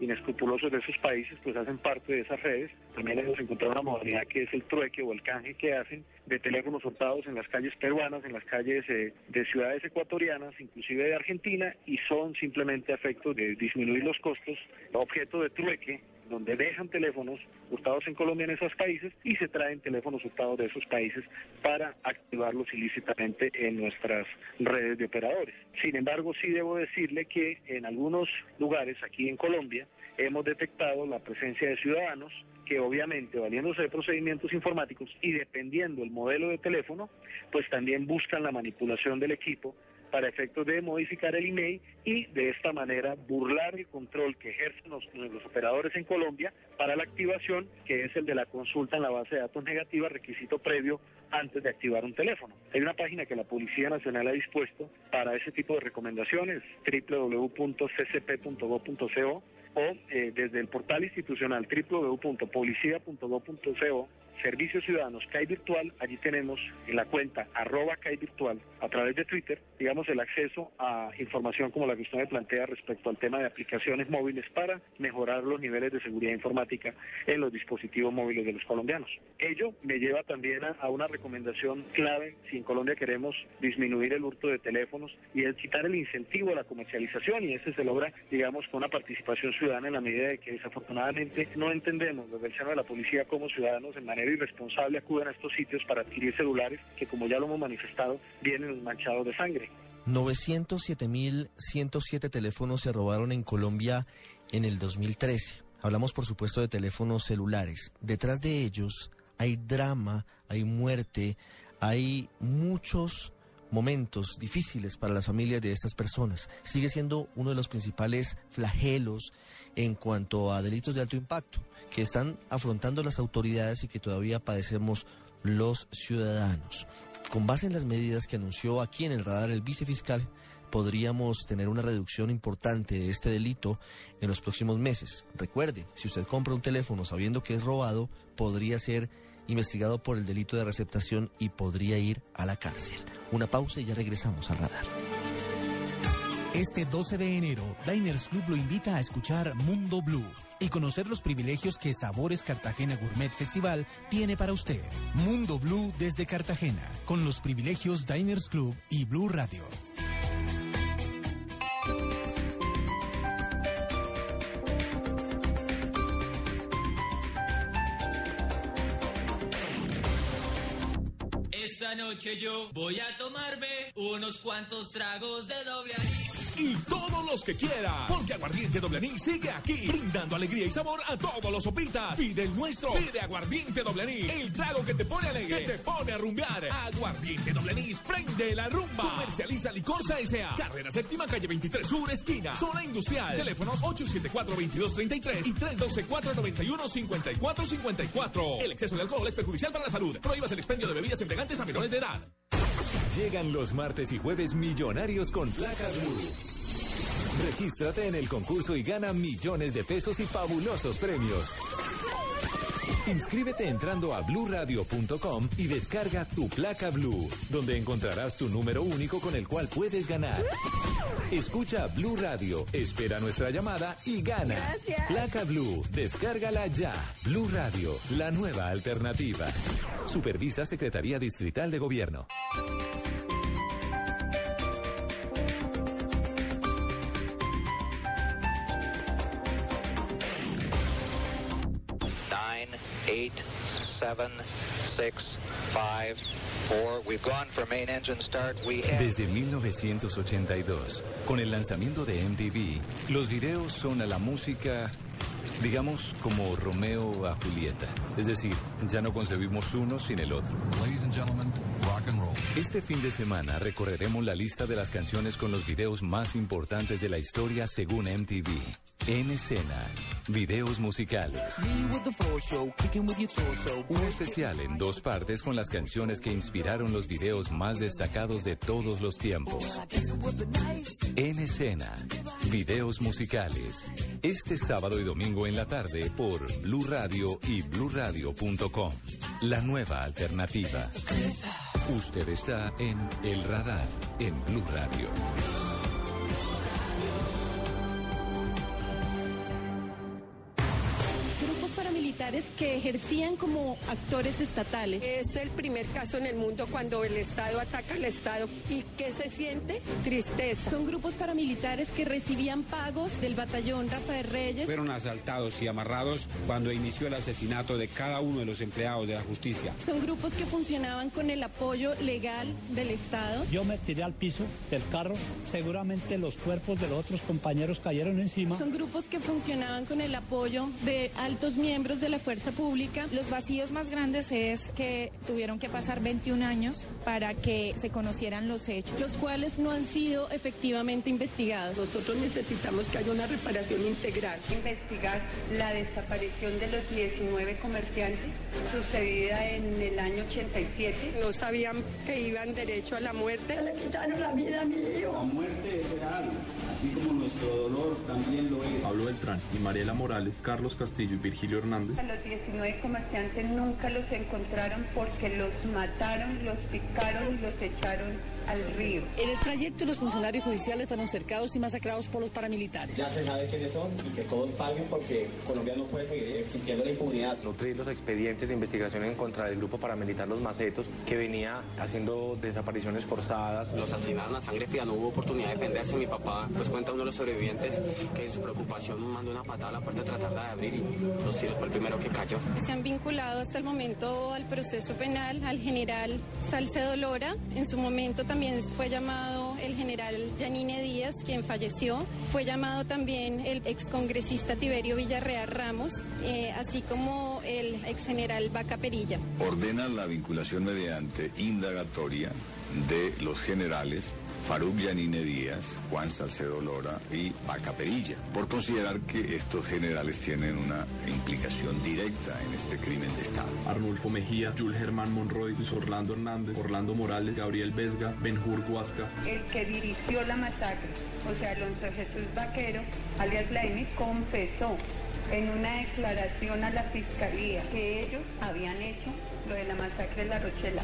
inescrupulosos de esos países pues hacen parte de esas redes. También hemos encontrado una modalidad que es el trueque o el canje que hacen de teléfonos hurtados en las calles peruanas, en las calles eh, de ciudades ecuatorianas, inclusive de Argentina, y son simplemente efectos de disminuir los costos, objeto de trueque donde dejan teléfonos hurtados en Colombia en esos países y se traen teléfonos hurtados de esos países para activarlos ilícitamente en nuestras redes de operadores. Sin embargo, sí debo decirle que en algunos lugares aquí en Colombia hemos detectado la presencia de ciudadanos que obviamente valiéndose de procedimientos informáticos y dependiendo el modelo de teléfono, pues también buscan la manipulación del equipo para efectos de modificar el email y de esta manera burlar el control que ejercen los, los, operadores en Colombia para la activación, que es el de la consulta en la base de datos negativa, requisito previo antes de activar un teléfono. Hay una página que la Policía Nacional ha dispuesto para ese tipo de recomendaciones, www.ccp.gov.co o eh, desde el portal institucional www.policia.gov.co Servicios Ciudadanos CAI Virtual, allí tenemos en la cuenta arroba CAI Virtual a través de Twitter, digamos, el acceso a información como la que usted me plantea respecto al tema de aplicaciones móviles para mejorar los niveles de seguridad informática en los dispositivos móviles de los colombianos. Ello me lleva también a, a una recomendación clave si en Colombia queremos disminuir el hurto de teléfonos y es quitar el incentivo a la comercialización y ese se logra, digamos, con una participación ciudadana en la medida de que desafortunadamente no entendemos desde el seno de la policía como ciudadanos en manera irresponsable acuden a estos sitios para adquirir celulares que, como ya lo hemos manifestado, vienen manchados de sangre. 907.107 teléfonos se robaron en Colombia en el 2013. Hablamos, por supuesto, de teléfonos celulares. Detrás de ellos hay drama, hay muerte, hay muchos momentos difíciles para las familias de estas personas. Sigue siendo uno de los principales flagelos en cuanto a delitos de alto impacto que están afrontando las autoridades y que todavía padecemos los ciudadanos. Con base en las medidas que anunció aquí en el radar el vicefiscal, podríamos tener una reducción importante de este delito en los próximos meses. Recuerde, si usted compra un teléfono sabiendo que es robado, podría ser investigado por el delito de receptación y podría ir a la cárcel. Una pausa y ya regresamos al radar. Este 12 de enero, Diners Club lo invita a escuchar Mundo Blue y conocer los privilegios que Sabores Cartagena Gourmet Festival tiene para usted. Mundo Blue desde Cartagena, con los privilegios Diners Club y Blue Radio. Noche yo voy a tomarme unos cuantos tragos de doble. Y todos los que quiera. Porque Aguardiente Doble Anís sigue aquí, brindando alegría y sabor a todos los sopitas. Pide el nuestro, pide Aguardiente Doble Anís, el trago que te pone alegre, que te pone a rumbear. Aguardiente Doble Anís, prende la rumba. Comercializa Licorsa S.A. Carrera Séptima, calle 23 Sur, esquina, zona industrial. Teléfonos 874-2233 y 312-491-5454. El exceso de alcohol es perjudicial para la salud. Prohíbas el expendio de bebidas embriagantes a menores de edad. Llegan los martes y jueves millonarios con placa blue. Regístrate en el concurso y gana millones de pesos y fabulosos premios. Inscríbete entrando a bluradio.com y descarga tu placa blue, donde encontrarás tu número único con el cual puedes ganar. Escucha Blue Radio, espera nuestra llamada y gana. Gracias. Placa Blue, descárgala ya. Blue Radio, la nueva alternativa. Supervisa Secretaría Distrital de Gobierno. Desde 1982, con el lanzamiento de MTV, los videos son a la música, digamos, como Romeo a Julieta. Es decir, ya no concebimos uno sin el otro. Este fin de semana recorreremos la lista de las canciones con los videos más importantes de la historia según MTV. En escena, videos musicales. Un especial en dos partes con las canciones que inspiraron los videos más destacados de todos los tiempos. En escena, videos musicales. Este sábado y domingo en la tarde por Blue Radio y bluradio.com. La nueva alternativa. Usted está en El Radar en Blue Radio. Que ejercían como actores estatales. Es el primer caso en el mundo cuando el Estado ataca al Estado. ¿Y qué se siente? Tristeza. Son grupos paramilitares que recibían pagos del batallón Rafael Reyes. Fueron asaltados y amarrados cuando inició el asesinato de cada uno de los empleados de la justicia. Son grupos que funcionaban con el apoyo legal del Estado. Yo me tiré al piso del carro, seguramente los cuerpos de los otros compañeros cayeron encima. Son grupos que funcionaban con el apoyo de altos miembros de la fuerza pública. Los vacíos más grandes es que tuvieron que pasar 21 años para que se conocieran los hechos. Los cuales no han sido efectivamente investigados. Nosotros necesitamos que haya una reparación integral. Investigar la desaparición de los 19 comerciantes sucedida en el año 87. No sabían que iban derecho a la muerte. Le quitaron la vida a mi hijo. La muerte real, así como nuestro dolor también lo es. Pablo Beltrán y Mariela Morales, Carlos Castillo y Virgilio Hernández. A los 19 comerciantes nunca los encontraron porque los mataron, los picaron y los echaron al río. En el trayecto los funcionarios judiciales fueron cercados y masacrados por los paramilitares. Ya se sabe quiénes son y que todos paguen porque Colombia no puede seguir existiendo la impunidad. Nutrir los expedientes de investigación en contra del grupo paramilitar Los Macetos que venía haciendo desapariciones forzadas. Los asesinaron a sangre fría, no hubo oportunidad de defenderse. Mi papá, pues cuenta uno de los sobrevivientes que en su preocupación mandó una patada a la puerta a tratarla de abrir y los tiros fue el primero que cayó. Se han vinculado hasta el momento al proceso penal al general Salcedo Lora. En su momento también fue llamado el general Yanine Díaz, quien falleció. Fue llamado también el excongresista Tiberio Villarreal Ramos, eh, así como el ex general Vaca Perilla. Ordena la vinculación mediante indagatoria de los generales Faruk Yanine Díaz, Juan Salcedo Lora y Vaca Perilla, por considerar que estos generales tienen una implicación directa en este crimen de Estado. Arnulfo Mejía, Jules Germán Monroy, Luis Orlando Hernández, Orlando Morales, Gabriel Vesga, Benjur Huasca. El que dirigió la masacre, o sea, Alonso Jesús Vaquero, alias Laimi, confesó en una declaración a la fiscalía que ellos habían hecho lo de la masacre de La Rochela.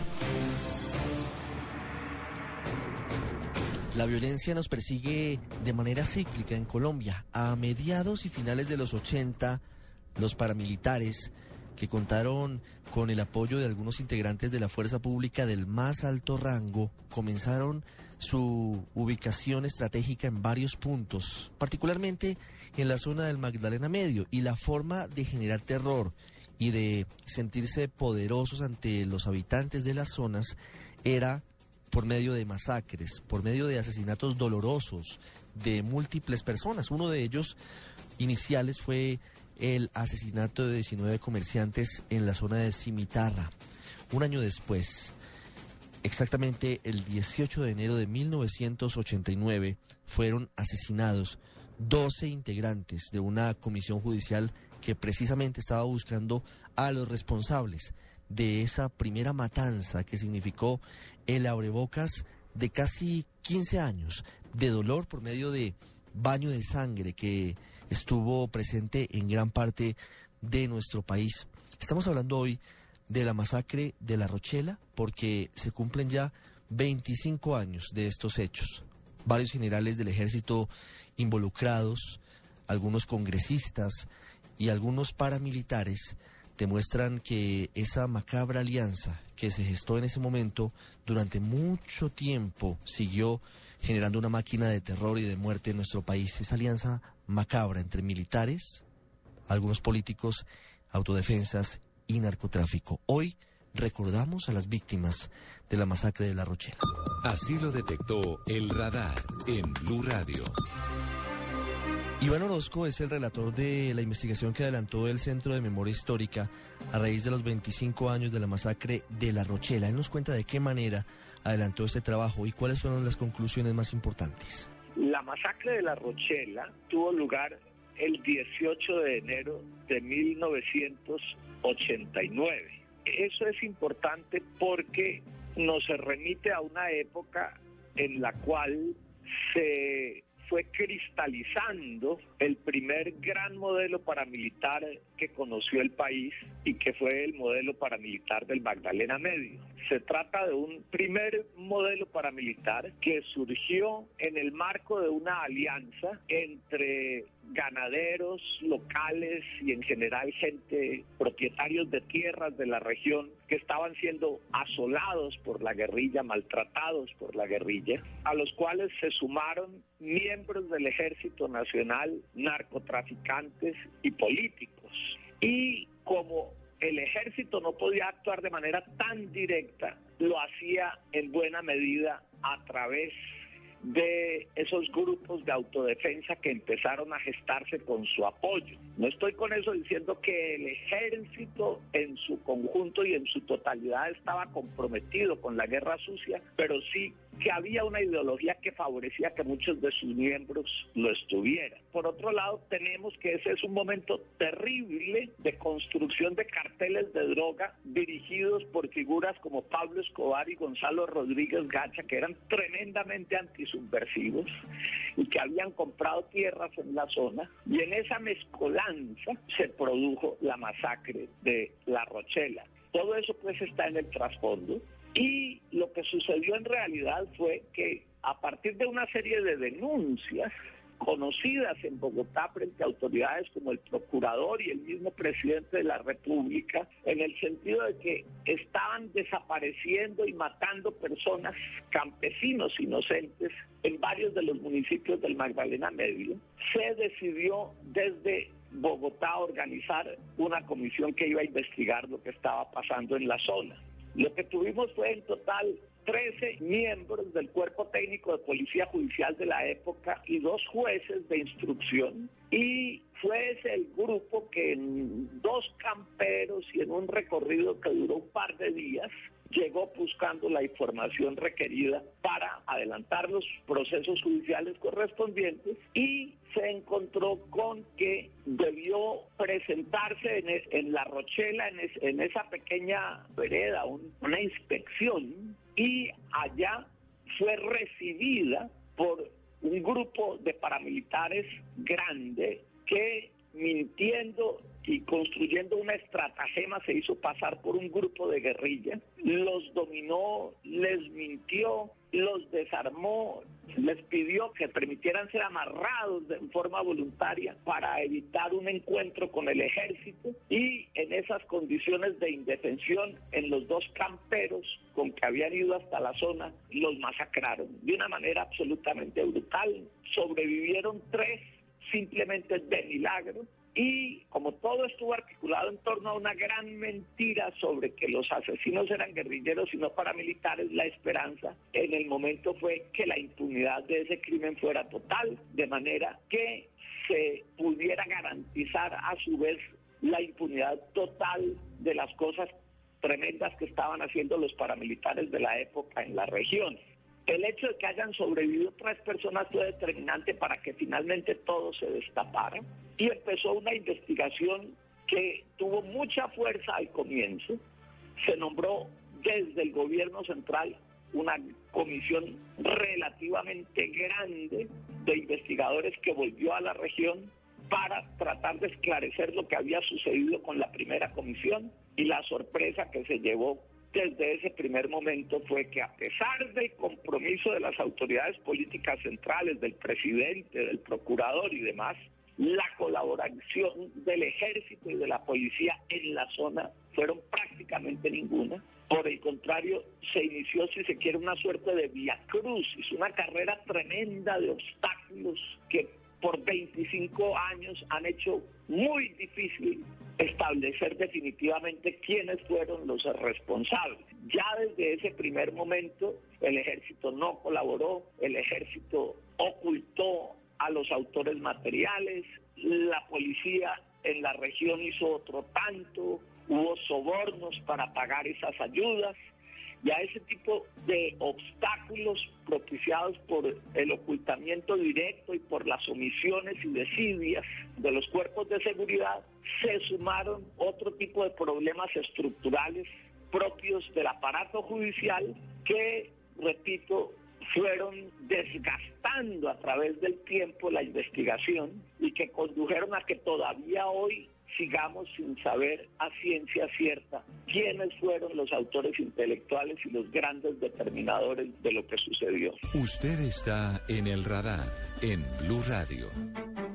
La violencia nos persigue de manera cíclica en Colombia. A mediados y finales de los 80, los paramilitares que contaron con el apoyo de algunos integrantes de la fuerza pública del más alto rango comenzaron su ubicación estratégica en varios puntos, particularmente en la zona del Magdalena Medio, y la forma de generar terror y de sentirse poderosos ante los habitantes de las zonas era por medio de masacres, por medio de asesinatos dolorosos de múltiples personas. Uno de ellos iniciales fue el asesinato de 19 comerciantes en la zona de Cimitarra. Un año después, exactamente el 18 de enero de 1989, fueron asesinados 12 integrantes de una comisión judicial que precisamente estaba buscando a los responsables de esa primera matanza que significó el abrebocas de casi 15 años de dolor por medio de baño de sangre que estuvo presente en gran parte de nuestro país. Estamos hablando hoy de la masacre de La Rochela porque se cumplen ya 25 años de estos hechos. Varios generales del ejército involucrados, algunos congresistas y algunos paramilitares demuestran que esa macabra alianza que se gestó en ese momento durante mucho tiempo siguió generando una máquina de terror y de muerte en nuestro país. Esa alianza macabra entre militares, algunos políticos, autodefensas y narcotráfico. Hoy recordamos a las víctimas de la masacre de La Rochela. Así lo detectó el radar en Blue Radio. Iván Orozco es el relator de la investigación que adelantó el Centro de Memoria Histórica a raíz de los 25 años de la masacre de La Rochela. Él nos cuenta de qué manera adelantó este trabajo y cuáles fueron las conclusiones más importantes. La masacre de La Rochela tuvo lugar el 18 de enero de 1989. Eso es importante porque nos remite a una época en la cual se fue cristalizando el primer gran modelo paramilitar que conoció el país y que fue el modelo paramilitar del Magdalena Medio. Se trata de un primer modelo paramilitar que surgió en el marco de una alianza entre ganaderos locales y en general gente, propietarios de tierras de la región que estaban siendo asolados por la guerrilla, maltratados por la guerrilla, a los cuales se sumaron miembros del Ejército Nacional, narcotraficantes y políticos. Y como el ejército no podía actuar de manera tan directa, lo hacía en buena medida a través de esos grupos de autodefensa que empezaron a gestarse con su apoyo. No estoy con eso diciendo que el ejército en su conjunto y en su totalidad estaba comprometido con la guerra sucia, pero sí que había una ideología que favorecía que muchos de sus miembros lo estuvieran. Por otro lado, tenemos que ese es un momento terrible de construcción de carteles de droga dirigidos por figuras como Pablo Escobar y Gonzalo Rodríguez Gacha, que eran tremendamente antisubversivos y que habían comprado tierras en la zona. Y en esa mezcolanza se produjo la masacre de La Rochela. Todo eso pues está en el trasfondo y lo que sucedió en realidad fue que a partir de una serie de denuncias conocidas en Bogotá frente a autoridades como el procurador y el mismo presidente de la República, en el sentido de que estaban desapareciendo y matando personas, campesinos inocentes, en varios de los municipios del Magdalena Medio, se decidió desde Bogotá organizar una comisión que iba a investigar lo que estaba pasando en la zona. Lo que tuvimos fue en total 13 miembros del cuerpo técnico de policía judicial de la época y dos jueces de instrucción. Y fue ese el grupo que en dos camperos y en un recorrido que duró un par de días llegó buscando la información requerida para adelantar los procesos judiciales correspondientes y se encontró con que debió presentarse en, La Rochela, en, esa pequeña vereda, una inspección y allá fue recibida por un grupo de paramilitares grande que mintiendo y construyendo una estratagema se hizo pasar por un grupo de guerrilla, los dominó, les mintió, los desarmó, les pidió que permitieran ser amarrados de forma voluntaria para evitar un encuentro con el ejército y en esas condiciones de indefensión en los dos camperos con que habían ido hasta la zona los masacraron de una manera absolutamente brutal. Sobrevivieron tres simplemente de milagro y como todo estuvo articulado en torno a una gran mentira sobre que los asesinos eran guerrilleros y no paramilitares, la esperanza en el momento fue que la impunidad de ese crimen fuera total, de manera que se pudiera garantizar a su vez la impunidad total de las cosas tremendas que estaban haciendo los paramilitares de la época en la región. El hecho de que hayan sobrevivido tres personas fue determinante para que finalmente todo se destapara y empezó una investigación que tuvo mucha fuerza al comienzo. Se nombró desde el gobierno central una comisión relativamente grande de investigadores que volvió a la región para tratar de esclarecer lo que había sucedido con la primera comisión y la sorpresa que se llevó desde ese primer momento fue que a pesar del compromiso de las autoridades políticas centrales, del presidente, del procurador y demás, la colaboración del ejército y de la policía en la zona fueron prácticamente ninguna. Por el contrario, se inició, si se quiere, una suerte de via crucis, una carrera tremenda de obstáculos que por 25 años han hecho muy difícil establecer definitivamente quiénes fueron los responsables. Ya desde ese primer momento el ejército no colaboró, el ejército ocultó a los autores materiales, la policía en la región hizo otro tanto, hubo sobornos para pagar esas ayudas y a ese tipo de obstáculos propiciados por el ocultamiento directo y por las omisiones y desidias de los cuerpos de seguridad, se sumaron otro tipo de problemas estructurales propios del aparato judicial que, repito, fueron desgastando a través del tiempo la investigación y que condujeron a que todavía hoy sigamos sin saber a ciencia cierta quiénes fueron los autores intelectuales y los grandes determinadores de lo que sucedió. Usted está en el radar en Blue Radio.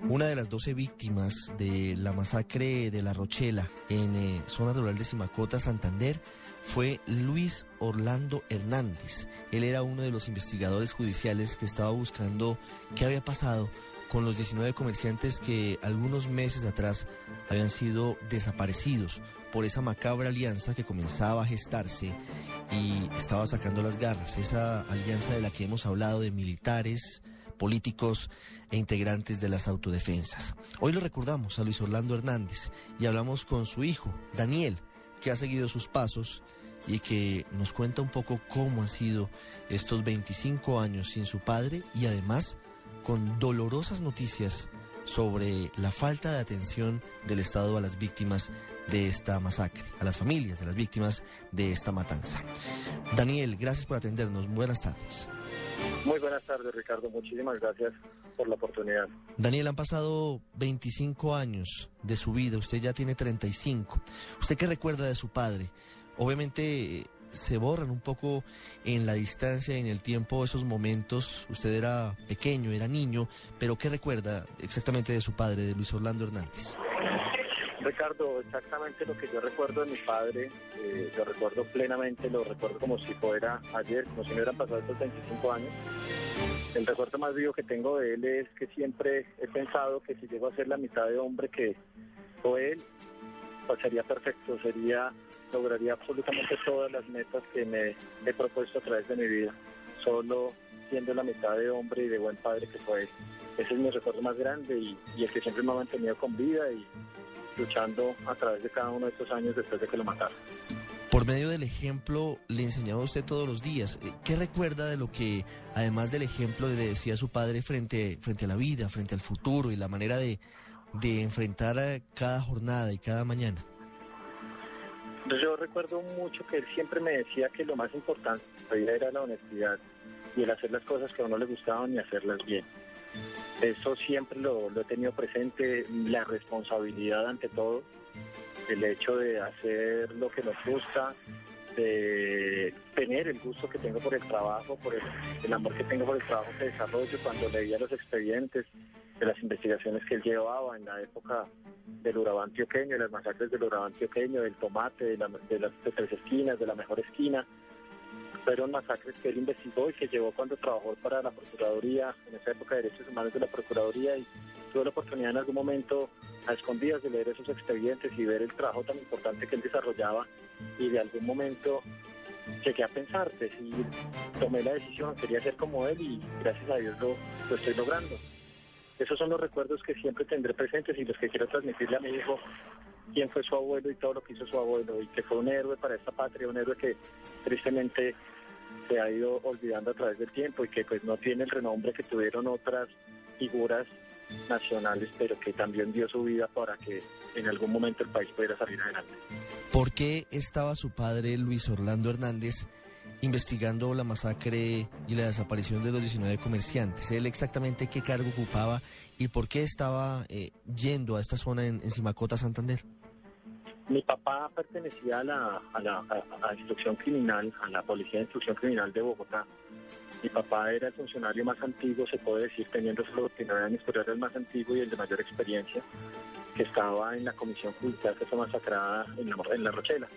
Una de las 12 víctimas de la masacre de La Rochela en eh, zona rural de Simacota, Santander, fue Luis Orlando Hernández. Él era uno de los investigadores judiciales que estaba buscando qué había pasado con los 19 comerciantes que algunos meses atrás habían sido desaparecidos por esa macabra alianza que comenzaba a gestarse y estaba sacando las garras, esa alianza de la que hemos hablado de militares, políticos e integrantes de las autodefensas. Hoy lo recordamos a Luis Orlando Hernández y hablamos con su hijo, Daniel, que ha seguido sus pasos y que nos cuenta un poco cómo han sido estos 25 años sin su padre y además con dolorosas noticias sobre la falta de atención del Estado a las víctimas de esta masacre, a las familias de las víctimas de esta matanza. Daniel, gracias por atendernos. Buenas tardes. Muy buenas tardes, Ricardo. Muchísimas gracias por la oportunidad. Daniel, han pasado 25 años de su vida, usted ya tiene 35. ¿Usted qué recuerda de su padre? Obviamente se borran un poco en la distancia, en el tiempo, esos momentos. Usted era pequeño, era niño, pero ¿qué recuerda exactamente de su padre, de Luis Orlando Hernández? Ricardo, exactamente lo que yo recuerdo de mi padre, eh, lo recuerdo plenamente, lo recuerdo como si fuera ayer, como si me hubieran pasado estos 25 años. El recuerdo más vivo que tengo de él es que siempre he pensado que si llego a ser la mitad de hombre que fue él, sería perfecto, sería, lograría absolutamente todas las metas que me he propuesto a través de mi vida, solo siendo la mitad de hombre y de buen padre que fue él. Ese es mi recuerdo más grande y, y el que siempre me ha mantenido con vida y, luchando a través de cada uno de estos años después de que lo mataron. Por medio del ejemplo, le enseñaba a usted todos los días. ¿Qué recuerda de lo que, además del ejemplo, le decía a su padre frente, frente a la vida, frente al futuro y la manera de, de enfrentar cada jornada y cada mañana? Yo recuerdo mucho que él siempre me decía que lo más importante era la honestidad y el hacer las cosas que a uno le gustaban y hacerlas bien. Eso siempre lo, lo he tenido presente, la responsabilidad ante todo, el hecho de hacer lo que nos gusta, de tener el gusto que tengo por el trabajo, por el, el amor que tengo por el trabajo que desarrollo, cuando leía los expedientes de las investigaciones que él llevaba en la época del Urabá antioqueño, de las masacres del Urabá antioqueño, del tomate, de, la- de las tres esquinas, de la mejor esquina. Fueron masacres que él investigó y que llevó cuando trabajó para la Procuraduría, en esa época de Derechos Humanos de la Procuraduría, y tuve la oportunidad en algún momento a escondidas de leer esos expedientes y ver el trabajo tan importante que él desarrollaba y de algún momento llegué a pensar, decir, tomé la decisión, quería ser como él y gracias a Dios lo, lo estoy logrando. Esos son los recuerdos que siempre tendré presentes y los que quiero transmitirle a mi hijo quién fue su abuelo y todo lo que hizo su abuelo y que fue un héroe para esta patria, un héroe que tristemente se ha ido olvidando a través del tiempo y que pues no tiene el renombre que tuvieron otras figuras nacionales, pero que también dio su vida para que en algún momento el país pudiera salir adelante. ¿Por qué estaba su padre Luis Orlando Hernández investigando la masacre y la desaparición de los 19 comerciantes? ¿Él exactamente qué cargo ocupaba y por qué estaba eh, yendo a esta zona en, Simacota, Santander? Mi papá pertenecía a la, a la instrucción criminal, a la Policía de Instrucción Criminal de Bogotá. Mi papá era el funcionario más antiguo, se puede decir, teniendo solo 29 años, pero era el más antiguo y el de mayor experiencia, que estaba en la comisión judicial que fue masacrada en la, en la Rochela.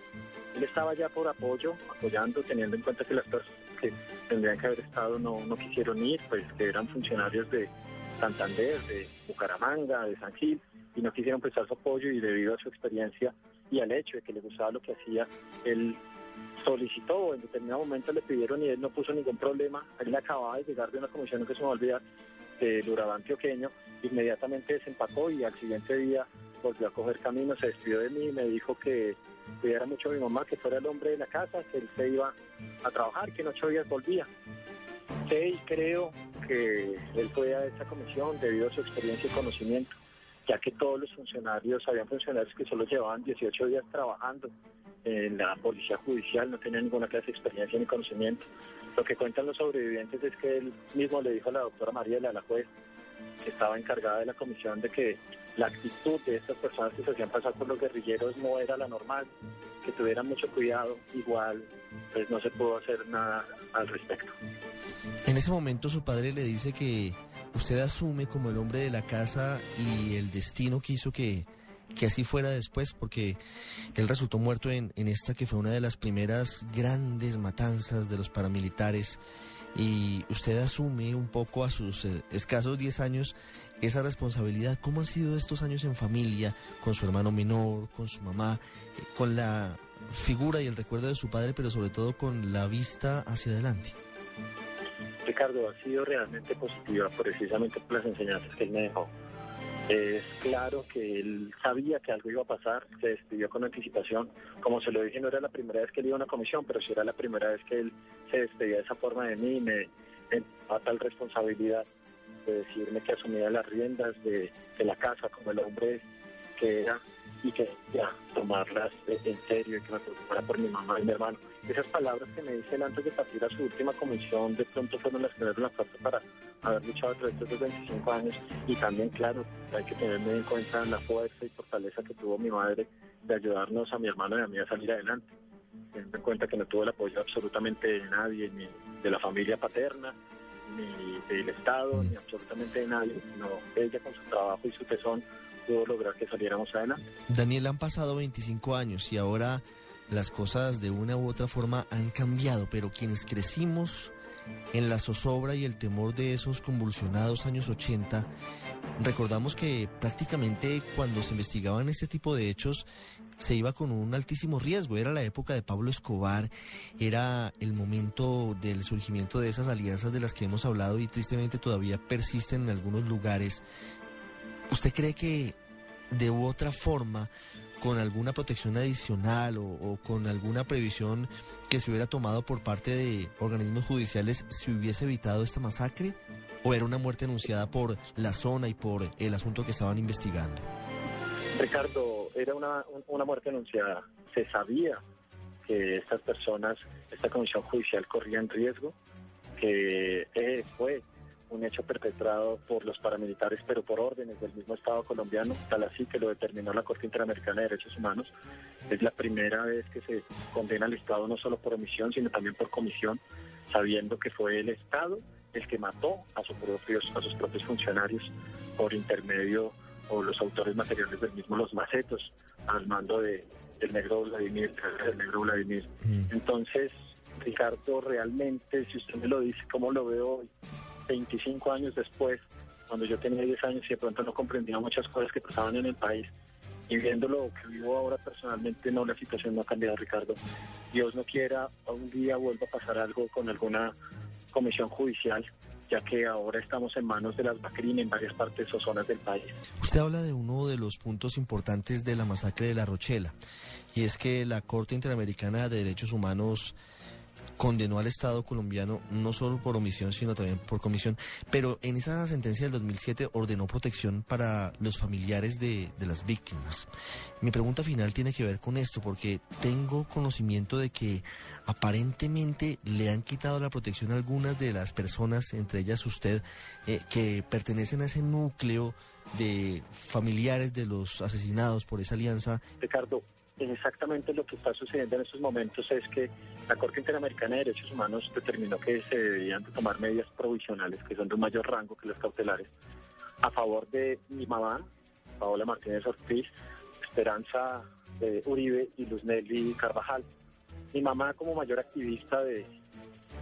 Él estaba ya por apoyo, apoyando, teniendo en cuenta que las personas que tendrían que haber estado no, quisieron ir, pues que eran funcionarios de Santander, de Bucaramanga, de San Gil, y no quisieron prestar su apoyo y debido a su experiencia y al hecho de que le gustaba lo que hacía, él solicitó, en determinado momento le pidieron y él no puso ningún problema, él acababa de llegar de una comisión que se me va a olvidar, del Urabá antioqueño, inmediatamente desempacó y al siguiente día volvió a coger camino, se despidió de mí y me dijo que cuidara mucho a mi mamá, que fuera el hombre de la casa, que él se iba a trabajar, que en ocho días volvía. Y creo que él fue a esa comisión debido a su experiencia y conocimiento, ya que todos los funcionarios, habían funcionarios que solo llevaban 18 días trabajando en la policía judicial, no tenían ninguna clase de experiencia ni conocimiento. Lo que cuentan los sobrevivientes es que él mismo le dijo a la doctora Mariela, la juez, que estaba encargada de la comisión, de que la actitud de estas personas que se hacían pasar por los guerrilleros no era la normal, que tuvieran mucho cuidado, igual pues no se pudo hacer nada al respecto. En ese momento su padre le dice que usted asume como el hombre de la casa y el destino quiso que, que así fuera después, porque él resultó muerto en, en esta que fue una de las primeras grandes matanzas de los paramilitares y usted asume un poco a sus eh, escasos 10 años esa responsabilidad. ¿Cómo han sido estos años en familia, con su hermano menor, con su mamá, eh, con la figura y el recuerdo de su padre, pero sobre todo con la vista hacia adelante? Ricardo, ha sido realmente positiva precisamente por las enseñanzas que él me dejó. Es claro que él sabía que algo iba a pasar, se despidió con anticipación. Como se lo dije, no era la primera vez que él iba a una comisión, pero sí era la primera vez que él se despedía de esa forma de mí, me me daba tal responsabilidad de decirme que asumía las riendas de, la casa como el hombre que era y que ya tomarlas en serio y que me preocupara por mi mamá y mi hermano. Esas palabras que me dice él antes de partir a su última comisión de pronto fueron las que me dieron la para haber luchado de estos 25 años y también, claro, hay que tener muy en cuenta la fuerza y fortaleza que tuvo mi madre de ayudarnos a mi hermano y a mí a salir adelante. Teniendo en cuenta que no tuvo el apoyo absolutamente de nadie, ni de la familia paterna, ni del Estado, ni absolutamente de nadie, sino ella con su trabajo y su tesón pudo lograr que saliéramos adelante. Daniel, han pasado 25 años y ahora las cosas de una u otra forma han cambiado, pero quienes crecimos en la zozobra y el temor de esos convulsionados años 80, recordamos que prácticamente cuando se investigaban este tipo de hechos se iba con un altísimo riesgo. Era la época de Pablo Escobar, era el momento del surgimiento de esas alianzas de las que hemos hablado y tristemente todavía persisten en algunos lugares. ¿Usted cree que de otra forma, con alguna protección adicional o, o, con alguna previsión que se hubiera tomado por parte de organismos judiciales, se hubiese evitado esta masacre? ¿O era una muerte anunciada por la zona y por el asunto que estaban investigando? Ricardo, era una, una muerte anunciada. Se sabía que estas personas, esta comisión judicial corría en riesgo, que eh, fue un hecho perpetrado por los paramilitares, pero por órdenes del mismo Estado colombiano, tal así que lo determinó la Corte Interamericana de Derechos Humanos. Es la primera vez que se condena al Estado no solo por omisión, sino también por comisión, sabiendo que fue el Estado el que mató a sus propios, a sus propios funcionarios por intermedio o los autores materiales del mismo, los macetos, al mando de, del negro Vladimir, del negro Vladimir. Entonces, Ricardo, realmente, si usted me lo dice, ¿cómo lo veo hoy? 25 años después, cuando yo tenía 10 años y de pronto no comprendía muchas cosas que pasaban en el país, y viendo lo que vivo ahora personalmente, no, la situación no ha cambiado, Ricardo. Dios no quiera, un día vuelva a pasar algo con alguna comisión judicial, ya que ahora estamos en manos de las BACRIN en varias partes o zonas del país. Usted habla de uno de los puntos importantes de la masacre de La Rochela, y es que la Corte Interamericana de Derechos Humanos condenó al Estado colombiano no solo por omisión, sino también por comisión, pero en esa sentencia del 2007 ordenó protección para los familiares de, las víctimas. Mi pregunta final tiene que ver con esto, porque tengo conocimiento de que aparentemente le han quitado la protección a algunas de las personas, entre ellas usted, eh, que pertenecen a ese núcleo de familiares de los asesinados por esa alianza. Ricardo, exactamente lo que está sucediendo en estos momentos es que la Corte Interamericana de Derechos Humanos determinó que se debían tomar medidas provisionales, que son de un mayor rango que las cautelares, a favor de mi mamá, Paola Martínez Ortiz, Esperanza eh, Uribe y Luz Nelly Carvajal. Mi mamá como mayor activista de,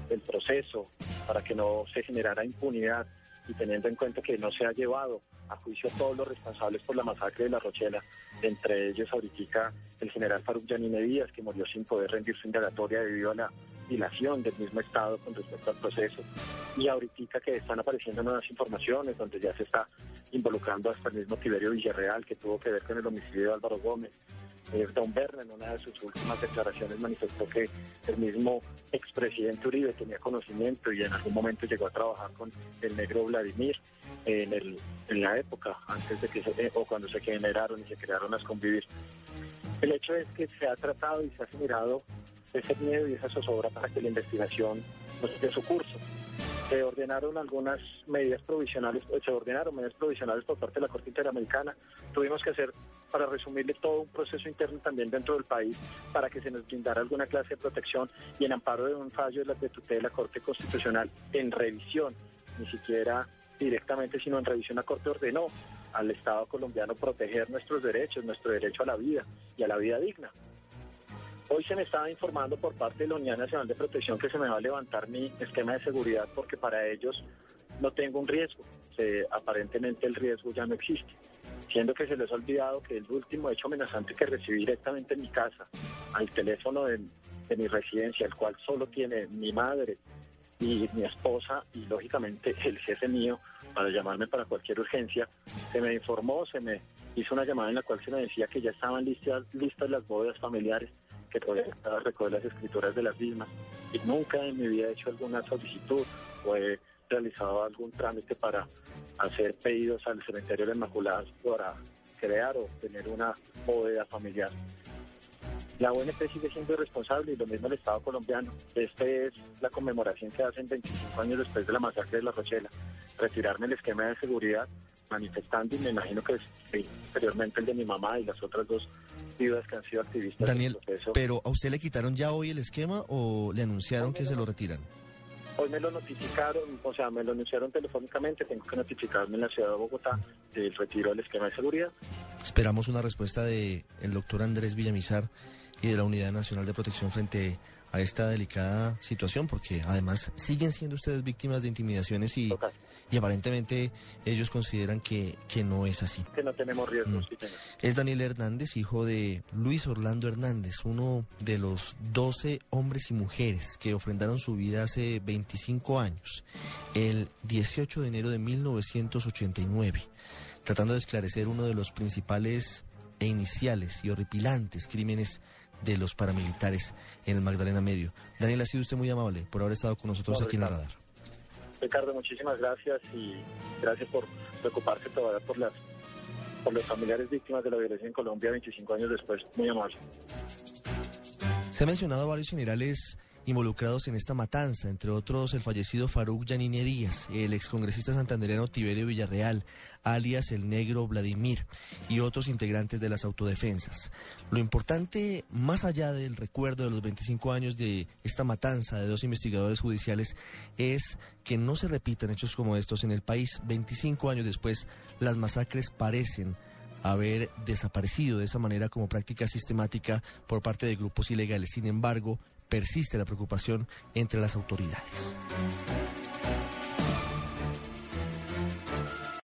del proceso para que no se generara impunidad y teniendo en cuenta que no se ha llevado a juicio todos los responsables por la masacre de La Rochela, entre ellos ahorita el general Faruk Yanine Díaz, que murió sin poder rendir su indagatoria debido a la dilación del mismo Estado con respecto al proceso, y ahorita que están apareciendo nuevas informaciones donde ya se está involucrando hasta el mismo Tiberio Villarreal, que tuvo que ver con el homicidio de Álvaro Gómez, eh, Don Berna en una de sus últimas declaraciones manifestó que el mismo expresidente Uribe tenía conocimiento y en algún momento llegó a trabajar con el negro Vladimir en, el, en la época, antes de que eh, o cuando se generaron y se crearon las convivir. El hecho es que se ha tratado y se ha generado ese miedo y esa zozobra para que la investigación siga su curso se ordenaron algunas medidas provisionales, se ordenaron medidas provisionales por parte de la Corte Interamericana. Tuvimos que hacer, para resumirle, todo un proceso interno también dentro del país para que se nos brindara alguna clase de protección y en amparo de un fallo de la tutela de la Corte Constitucional en revisión, ni siquiera directamente, sino en revisión la Corte ordenó al Estado colombiano proteger nuestros derechos, nuestro derecho a la vida y a la vida digna. Hoy se me estaba informando por parte de la Unidad Nacional de Protección que se me va a levantar mi esquema de seguridad porque para ellos no tengo un riesgo. aparentemente el riesgo ya no existe. Siendo que se les ha olvidado que el último hecho amenazante que recibí directamente en mi casa, al teléfono de, de mi residencia, el cual solo tiene mi madre y mi esposa y lógicamente el jefe mío para llamarme para cualquier urgencia, se me informó, se me hizo una llamada en la cual se me decía que ya estaban listas, listas las bodas familiares que podía recoger las escrituras de las mismas. Y nunca en mi vida he hecho alguna solicitud o he realizado algún trámite para hacer pedidos al cementerio de Inmaculadas para crear o tener una bóveda familiar. La ONP sigue siendo responsable y lo mismo el Estado colombiano. Esta es la conmemoración que hacen 25 años después de la masacre de La Rochela. Retirarme el esquema de seguridad manifestando y me imagino que es anteriormente el de mi mamá y las otras dos viudas que han sido activistas. Daniel, pero ¿a usted le quitaron ya hoy el esquema o le anunciaron que se lo retiran? Hoy me lo notificaron, o sea, me lo anunciaron telefónicamente, tengo que notificarme en la ciudad de Bogotá del retiro del esquema de seguridad. Esperamos una respuesta del el doctor Andrés Villamizar y de la Unidad Nacional de Protección frente esta delicada situación, porque además siguen siendo ustedes víctimas de intimidaciones y, y aparentemente ellos consideran que, que no es así. Que no tenemos riesgos. Mm. Es Daniel Hernández, hijo de Luis Orlando Hernández, uno de los 12 hombres y mujeres que ofrendaron su vida hace 25 años, el 18 de enero de 1989, tratando de esclarecer uno de los principales e iniciales y horripilantes crímenes de los paramilitares en el Magdalena Medio. Daniel, ha sido usted muy amable por haber estado con nosotros aquí en el radar. Ricardo, muchísimas gracias y gracias por preocuparse todavía por las por los familiares víctimas de la violencia en Colombia 25 años después. Muy amable. Se ha mencionado varios generales involucrados en esta matanza, entre otros el fallecido Faruk Yanine Díaz, el excongresista santandereano Tiberio Villarreal, alias el negro Vladimir, y otros integrantes de las autodefensas. Lo importante, más allá del recuerdo de los 25 años de esta matanza de dos investigadores judiciales, es que no se repitan hechos como estos en el país. 25 años después, las masacres parecen haber desaparecido de esa manera como práctica sistemática por parte de grupos ilegales. Sin embargo, persiste la preocupación entre las autoridades.